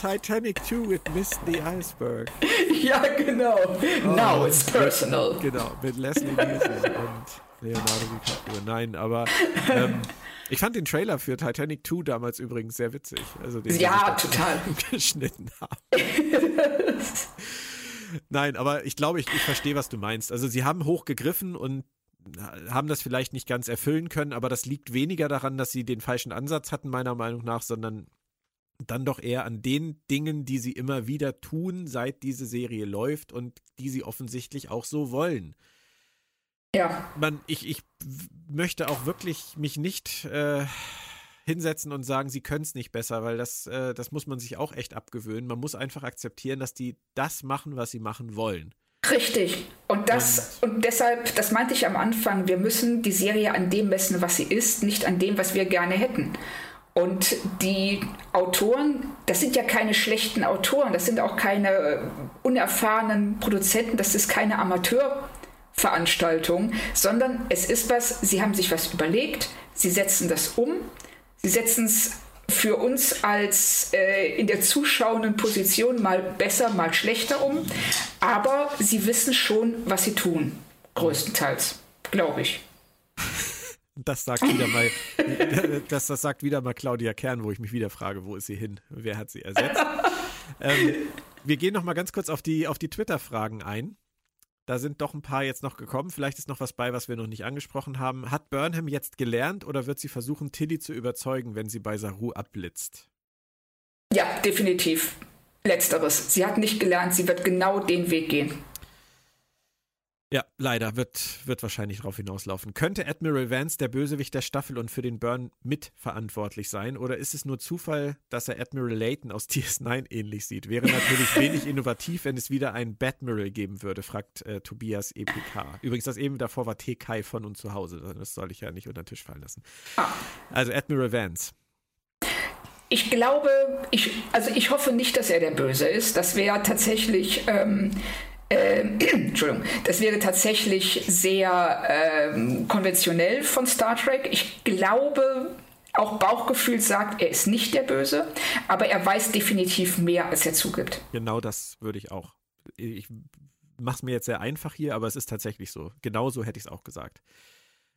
Titanic 2 with Mist the Iceberg. Ja, genau. Oh, Now it's personal. Genau, mit Leslie Nielsen und Leonardo DiCaprio. Nein, aber ähm, ich fand den Trailer für Titanic 2 damals übrigens sehr witzig. Also den ja, total. geschnitten haben. Nein, aber ich glaube, ich, ich verstehe, was du meinst. Also sie haben hochgegriffen und haben das vielleicht nicht ganz erfüllen können, aber das liegt weniger daran, dass sie den falschen Ansatz hatten, meiner Meinung nach, sondern dann doch eher an den Dingen, die sie immer wieder tun, seit diese Serie läuft und die sie offensichtlich auch so wollen. Ja. Man, ich, ich möchte auch wirklich mich nicht äh, hinsetzen und sagen, sie können es nicht besser, weil das, äh, das muss man sich auch echt abgewöhnen. Man muss einfach akzeptieren, dass die das machen, was sie machen wollen. Richtig. Und das und, und deshalb, das meinte ich am Anfang, wir müssen die Serie an dem messen, was sie ist, nicht an dem, was wir gerne hätten. Und die Autoren, das sind ja keine schlechten Autoren, das sind auch keine äh, unerfahrenen Produzenten, das ist keine Amateurveranstaltung, sondern es ist was, sie haben sich was überlegt, sie setzen das um, sie setzen es für uns als äh, in der zuschauenden Position mal besser, mal schlechter um, aber sie wissen schon, was sie tun, größtenteils, glaube ich. Das sagt wieder mal, das, das sagt wieder mal Claudia Kern, wo ich mich wieder frage, wo ist sie hin? Wer hat sie ersetzt? ähm, wir gehen noch mal ganz kurz auf die, auf die Twitter-Fragen ein. Da sind doch ein paar jetzt noch gekommen. Vielleicht ist noch was bei, was wir noch nicht angesprochen haben. Hat Burnham jetzt gelernt oder wird sie versuchen, Tilly zu überzeugen, wenn sie bei Saru abblitzt? Ja, definitiv. Letzteres. Sie hat nicht gelernt, sie wird genau den Weg gehen. Ja, leider wird, wird wahrscheinlich darauf hinauslaufen. Könnte Admiral Vance der Bösewicht der Staffel und für den Burn mitverantwortlich sein? Oder ist es nur Zufall, dass er Admiral Layton aus DS9 ähnlich sieht? Wäre natürlich wenig innovativ, wenn es wieder einen Batmiral geben würde, fragt äh, Tobias EPK. Übrigens, das eben davor war TK von und zu Hause. Das soll ich ja nicht unter den Tisch fallen lassen. Ah. Also Admiral Vance. Ich glaube, ich, also ich hoffe nicht, dass er der Böse ist. Das wäre tatsächlich. Ähm, äh, Entschuldigung, das wäre tatsächlich sehr äh, konventionell von Star Trek. Ich glaube, auch Bauchgefühl sagt, er ist nicht der Böse, aber er weiß definitiv mehr, als er zugibt. Genau das würde ich auch. Ich mache es mir jetzt sehr einfach hier, aber es ist tatsächlich so. Genauso hätte ich es auch gesagt.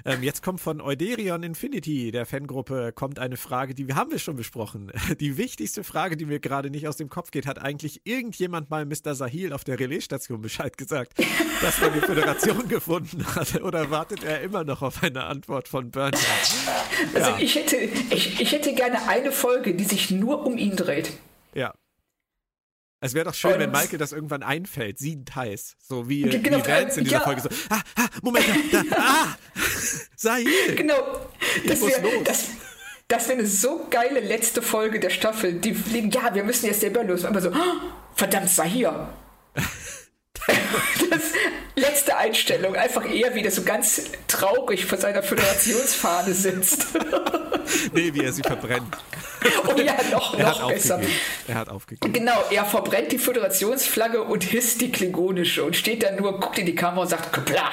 Ähm, jetzt kommt von Euderion Infinity, der Fangruppe, kommt eine Frage, die wir haben wir schon besprochen. Die wichtigste Frage, die mir gerade nicht aus dem Kopf geht, hat eigentlich irgendjemand mal Mr. Sahil auf der Relaisstation Bescheid gesagt, dass er die Föderation gefunden hat? Oder wartet er immer noch auf eine Antwort von Bernhard? Also ja. ich, hätte, ich, ich hätte gerne eine Folge, die sich nur um ihn dreht. Ja, es wäre doch schön, und wenn Michael das irgendwann einfällt, siedend heiß. So wie, genau, wie Vance in dieser ja. Folge so, ah, ah, Moment, da, da ah, Sahil. Genau, das wäre das, das wär eine so geile letzte Folge der Staffel. Die fliegen, ja, wir müssen jetzt selber los. Aber so, ah, verdammt, Sahir. das letzte Einstellung, einfach eher wieder so ganz traurig vor seiner Föderationsfahne sitzt. nee, wie er sie verbrennt. Oh ja, noch, er noch besser. Er hat aufgegeben. Genau, er verbrennt die Föderationsflagge und hisst die klingonische und steht dann nur, guckt in die Kamera und sagt, Kapla.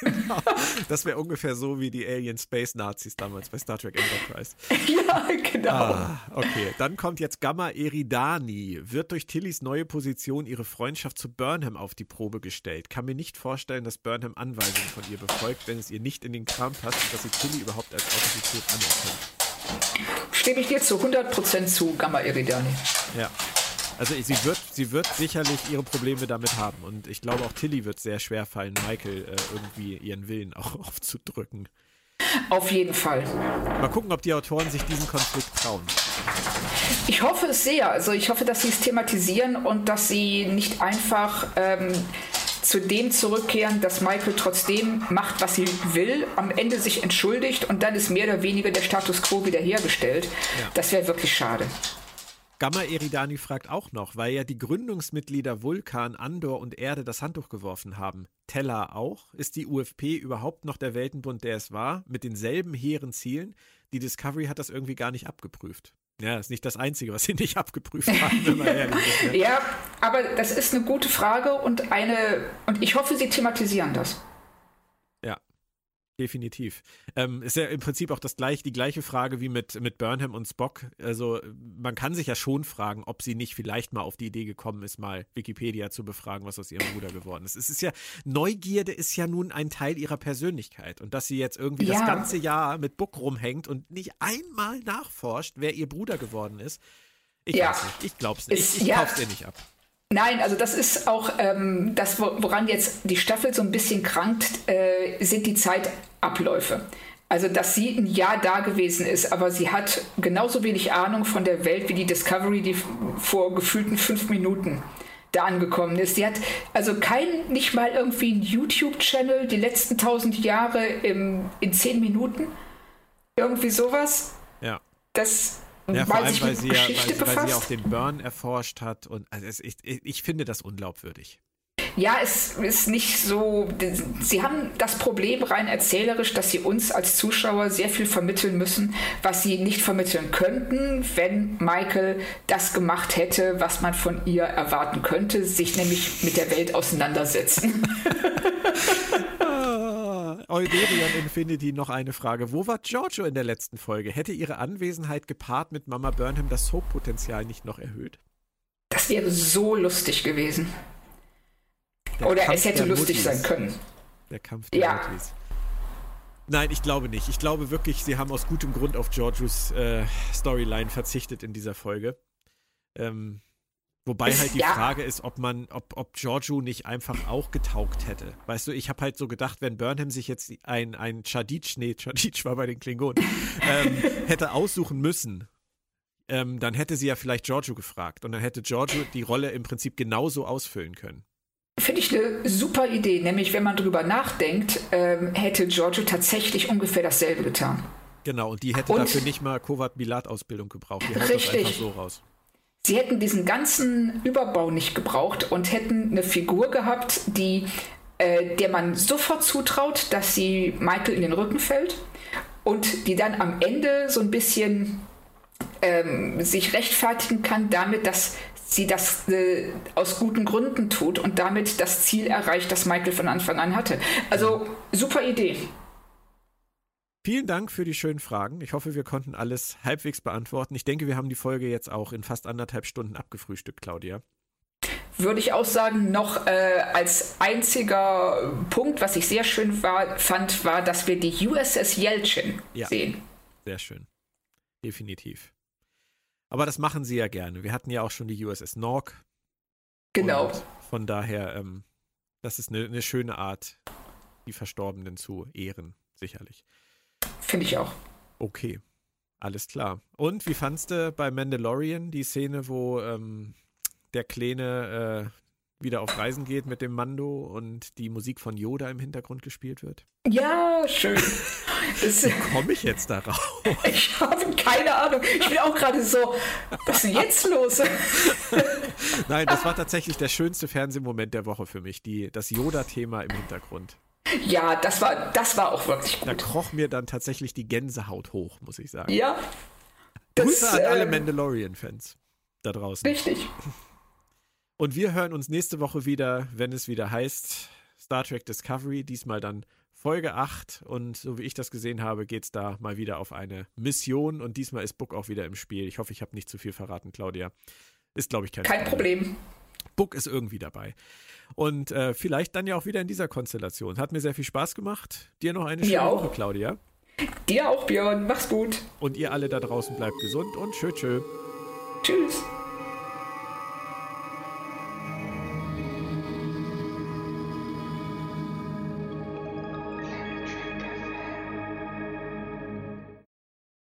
Genau. Das wäre ungefähr so wie die Alien Space Nazis damals bei Star Trek Enterprise. ja, genau. Ah, okay, dann kommt jetzt Gamma Eridani. Wird durch Tillys neue Position ihre Freundschaft zu Burnham auf die Probe gestellt? Kann mir nicht vorstellen, dass Burnham Anweisungen von ihr befolgt, wenn es ihr nicht in den Kram passt und dass sie Tilly überhaupt als Autorität anerkennt. Stimme ich dir zu 100% zu, Gamma Eridani. Ja. Also sie wird, sie wird sicherlich ihre Probleme damit haben. Und ich glaube auch Tilly wird sehr schwer fallen, Michael äh, irgendwie ihren Willen auch aufzudrücken. Auf jeden Fall. Mal gucken, ob die Autoren sich diesen Konflikt trauen. Ich hoffe es sehr. Also ich hoffe, dass sie es thematisieren und dass sie nicht einfach ähm, zu dem zurückkehren, dass Michael trotzdem macht, was sie will, am Ende sich entschuldigt und dann ist mehr oder weniger der Status quo wiederhergestellt. Ja. Das wäre wirklich schade. Gamma Eridani fragt auch noch, weil ja die Gründungsmitglieder Vulkan, Andor und Erde das Handtuch geworfen haben. Teller auch? Ist die UFP überhaupt noch der Weltenbund, der es war, mit denselben hehren Zielen? Die Discovery hat das irgendwie gar nicht abgeprüft. Ja, ist nicht das Einzige, was sie nicht abgeprüft haben, wenn man ehrlich ist. Ja. ja, aber das ist eine gute Frage und eine, und ich hoffe, sie thematisieren das. Definitiv. Ähm, ist ja im Prinzip auch das gleich, die gleiche Frage wie mit, mit Burnham und Spock. Also man kann sich ja schon fragen, ob sie nicht vielleicht mal auf die Idee gekommen ist, mal Wikipedia zu befragen, was aus ihrem Bruder geworden ist. Es ist ja, Neugierde ist ja nun ein Teil ihrer Persönlichkeit. Und dass sie jetzt irgendwie ja. das ganze Jahr mit Book rumhängt und nicht einmal nachforscht, wer ihr Bruder geworden ist. Ich ja. weiß nicht. Ich glaub's nicht. ich, ich ja. kauf's ihr nicht ab. Nein, also das ist auch ähm, das, woran jetzt die Staffel so ein bisschen krankt, äh, sind die Zeitabläufe. Also, dass sie ein Jahr da gewesen ist, aber sie hat genauso wenig Ahnung von der Welt wie die Discovery, die vor gefühlten fünf Minuten da angekommen ist. Sie hat also kein, nicht mal irgendwie ein YouTube-Channel die letzten tausend Jahre im, in zehn Minuten. Irgendwie sowas. Ja. Das ja, vor allem, weil sie, ja, weil, weil sie auch den Burn erforscht hat. Und also es, ich, ich finde das unglaubwürdig. Ja, es ist nicht so. Sie haben das Problem rein erzählerisch, dass sie uns als Zuschauer sehr viel vermitteln müssen, was sie nicht vermitteln könnten, wenn Michael das gemacht hätte, was man von ihr erwarten könnte, sich nämlich mit der Welt auseinandersetzen. Euderion Infinity noch eine Frage. Wo war Giorgio in der letzten Folge? Hätte ihre Anwesenheit gepaart mit Mama Burnham das Soap-Potenzial nicht noch erhöht? Das wäre so lustig gewesen. Der Oder Kampf es hätte lustig Muttis. sein können. Der Kampf der ja. Muttis. Nein, ich glaube nicht. Ich glaube wirklich, sie haben aus gutem Grund auf Giorgios äh, Storyline verzichtet in dieser Folge. Ähm, Wobei halt die ja. Frage ist, ob man, ob, ob Giorgio nicht einfach auch getaugt hätte. Weißt du, ich habe halt so gedacht, wenn Burnham sich jetzt ein, ein Chadic, nee, Chadic war bei den Klingonen, ähm, hätte aussuchen müssen, ähm, dann hätte sie ja vielleicht Giorgio gefragt und dann hätte Giorgio die Rolle im Prinzip genauso ausfüllen können. Finde ich eine super Idee, nämlich wenn man drüber nachdenkt, ähm, hätte Giorgio tatsächlich ungefähr dasselbe getan. Genau, und die hätte und, dafür nicht mal Kovat-Bilat-Ausbildung gebraucht. Die haut richtig. das einfach so raus. Sie hätten diesen ganzen Überbau nicht gebraucht und hätten eine Figur gehabt, die, äh, der man sofort zutraut, dass sie Michael in den Rücken fällt und die dann am Ende so ein bisschen ähm, sich rechtfertigen kann damit, dass sie das äh, aus guten Gründen tut und damit das Ziel erreicht, das Michael von Anfang an hatte. Also super Idee. Vielen Dank für die schönen Fragen. Ich hoffe, wir konnten alles halbwegs beantworten. Ich denke, wir haben die Folge jetzt auch in fast anderthalb Stunden abgefrühstückt, Claudia. Würde ich auch sagen, noch äh, als einziger Punkt, was ich sehr schön war, fand, war, dass wir die USS Yelchin ja, sehen. Sehr schön. Definitiv. Aber das machen sie ja gerne. Wir hatten ja auch schon die USS Nork. Genau. von daher, ähm, das ist eine, eine schöne Art, die Verstorbenen zu ehren, sicherlich. Finde ich auch. Okay, alles klar. Und wie fandst du bei Mandalorian die Szene, wo ähm, der Kleine äh, wieder auf Reisen geht mit dem Mando und die Musik von Yoda im Hintergrund gespielt wird? Ja, schön. Wie komme ich jetzt darauf? Ich habe keine Ahnung. Ich bin auch gerade so, was ist denn jetzt los? Nein, das war tatsächlich der schönste Fernsehmoment der Woche für mich, die, das Yoda-Thema im Hintergrund. Ja, das war, das war auch wirklich gut. Da kroch mir dann tatsächlich die Gänsehaut hoch, muss ich sagen. Ja. Grüße an alle ähm, Mandalorian-Fans da draußen. Richtig. Und wir hören uns nächste Woche wieder, wenn es wieder heißt Star Trek Discovery, diesmal dann Folge 8. Und so wie ich das gesehen habe, geht es da mal wieder auf eine Mission. Und diesmal ist Book auch wieder im Spiel. Ich hoffe, ich habe nicht zu viel verraten, Claudia. Ist, glaube ich, kein, kein Problem. Problem. Book ist irgendwie dabei. Und äh, vielleicht dann ja auch wieder in dieser Konstellation. Hat mir sehr viel Spaß gemacht. Dir noch eine schöne Woche, Claudia. Dir auch, Björn. Mach's gut. Und ihr alle da draußen bleibt gesund und tschö, tschö. Tschüss.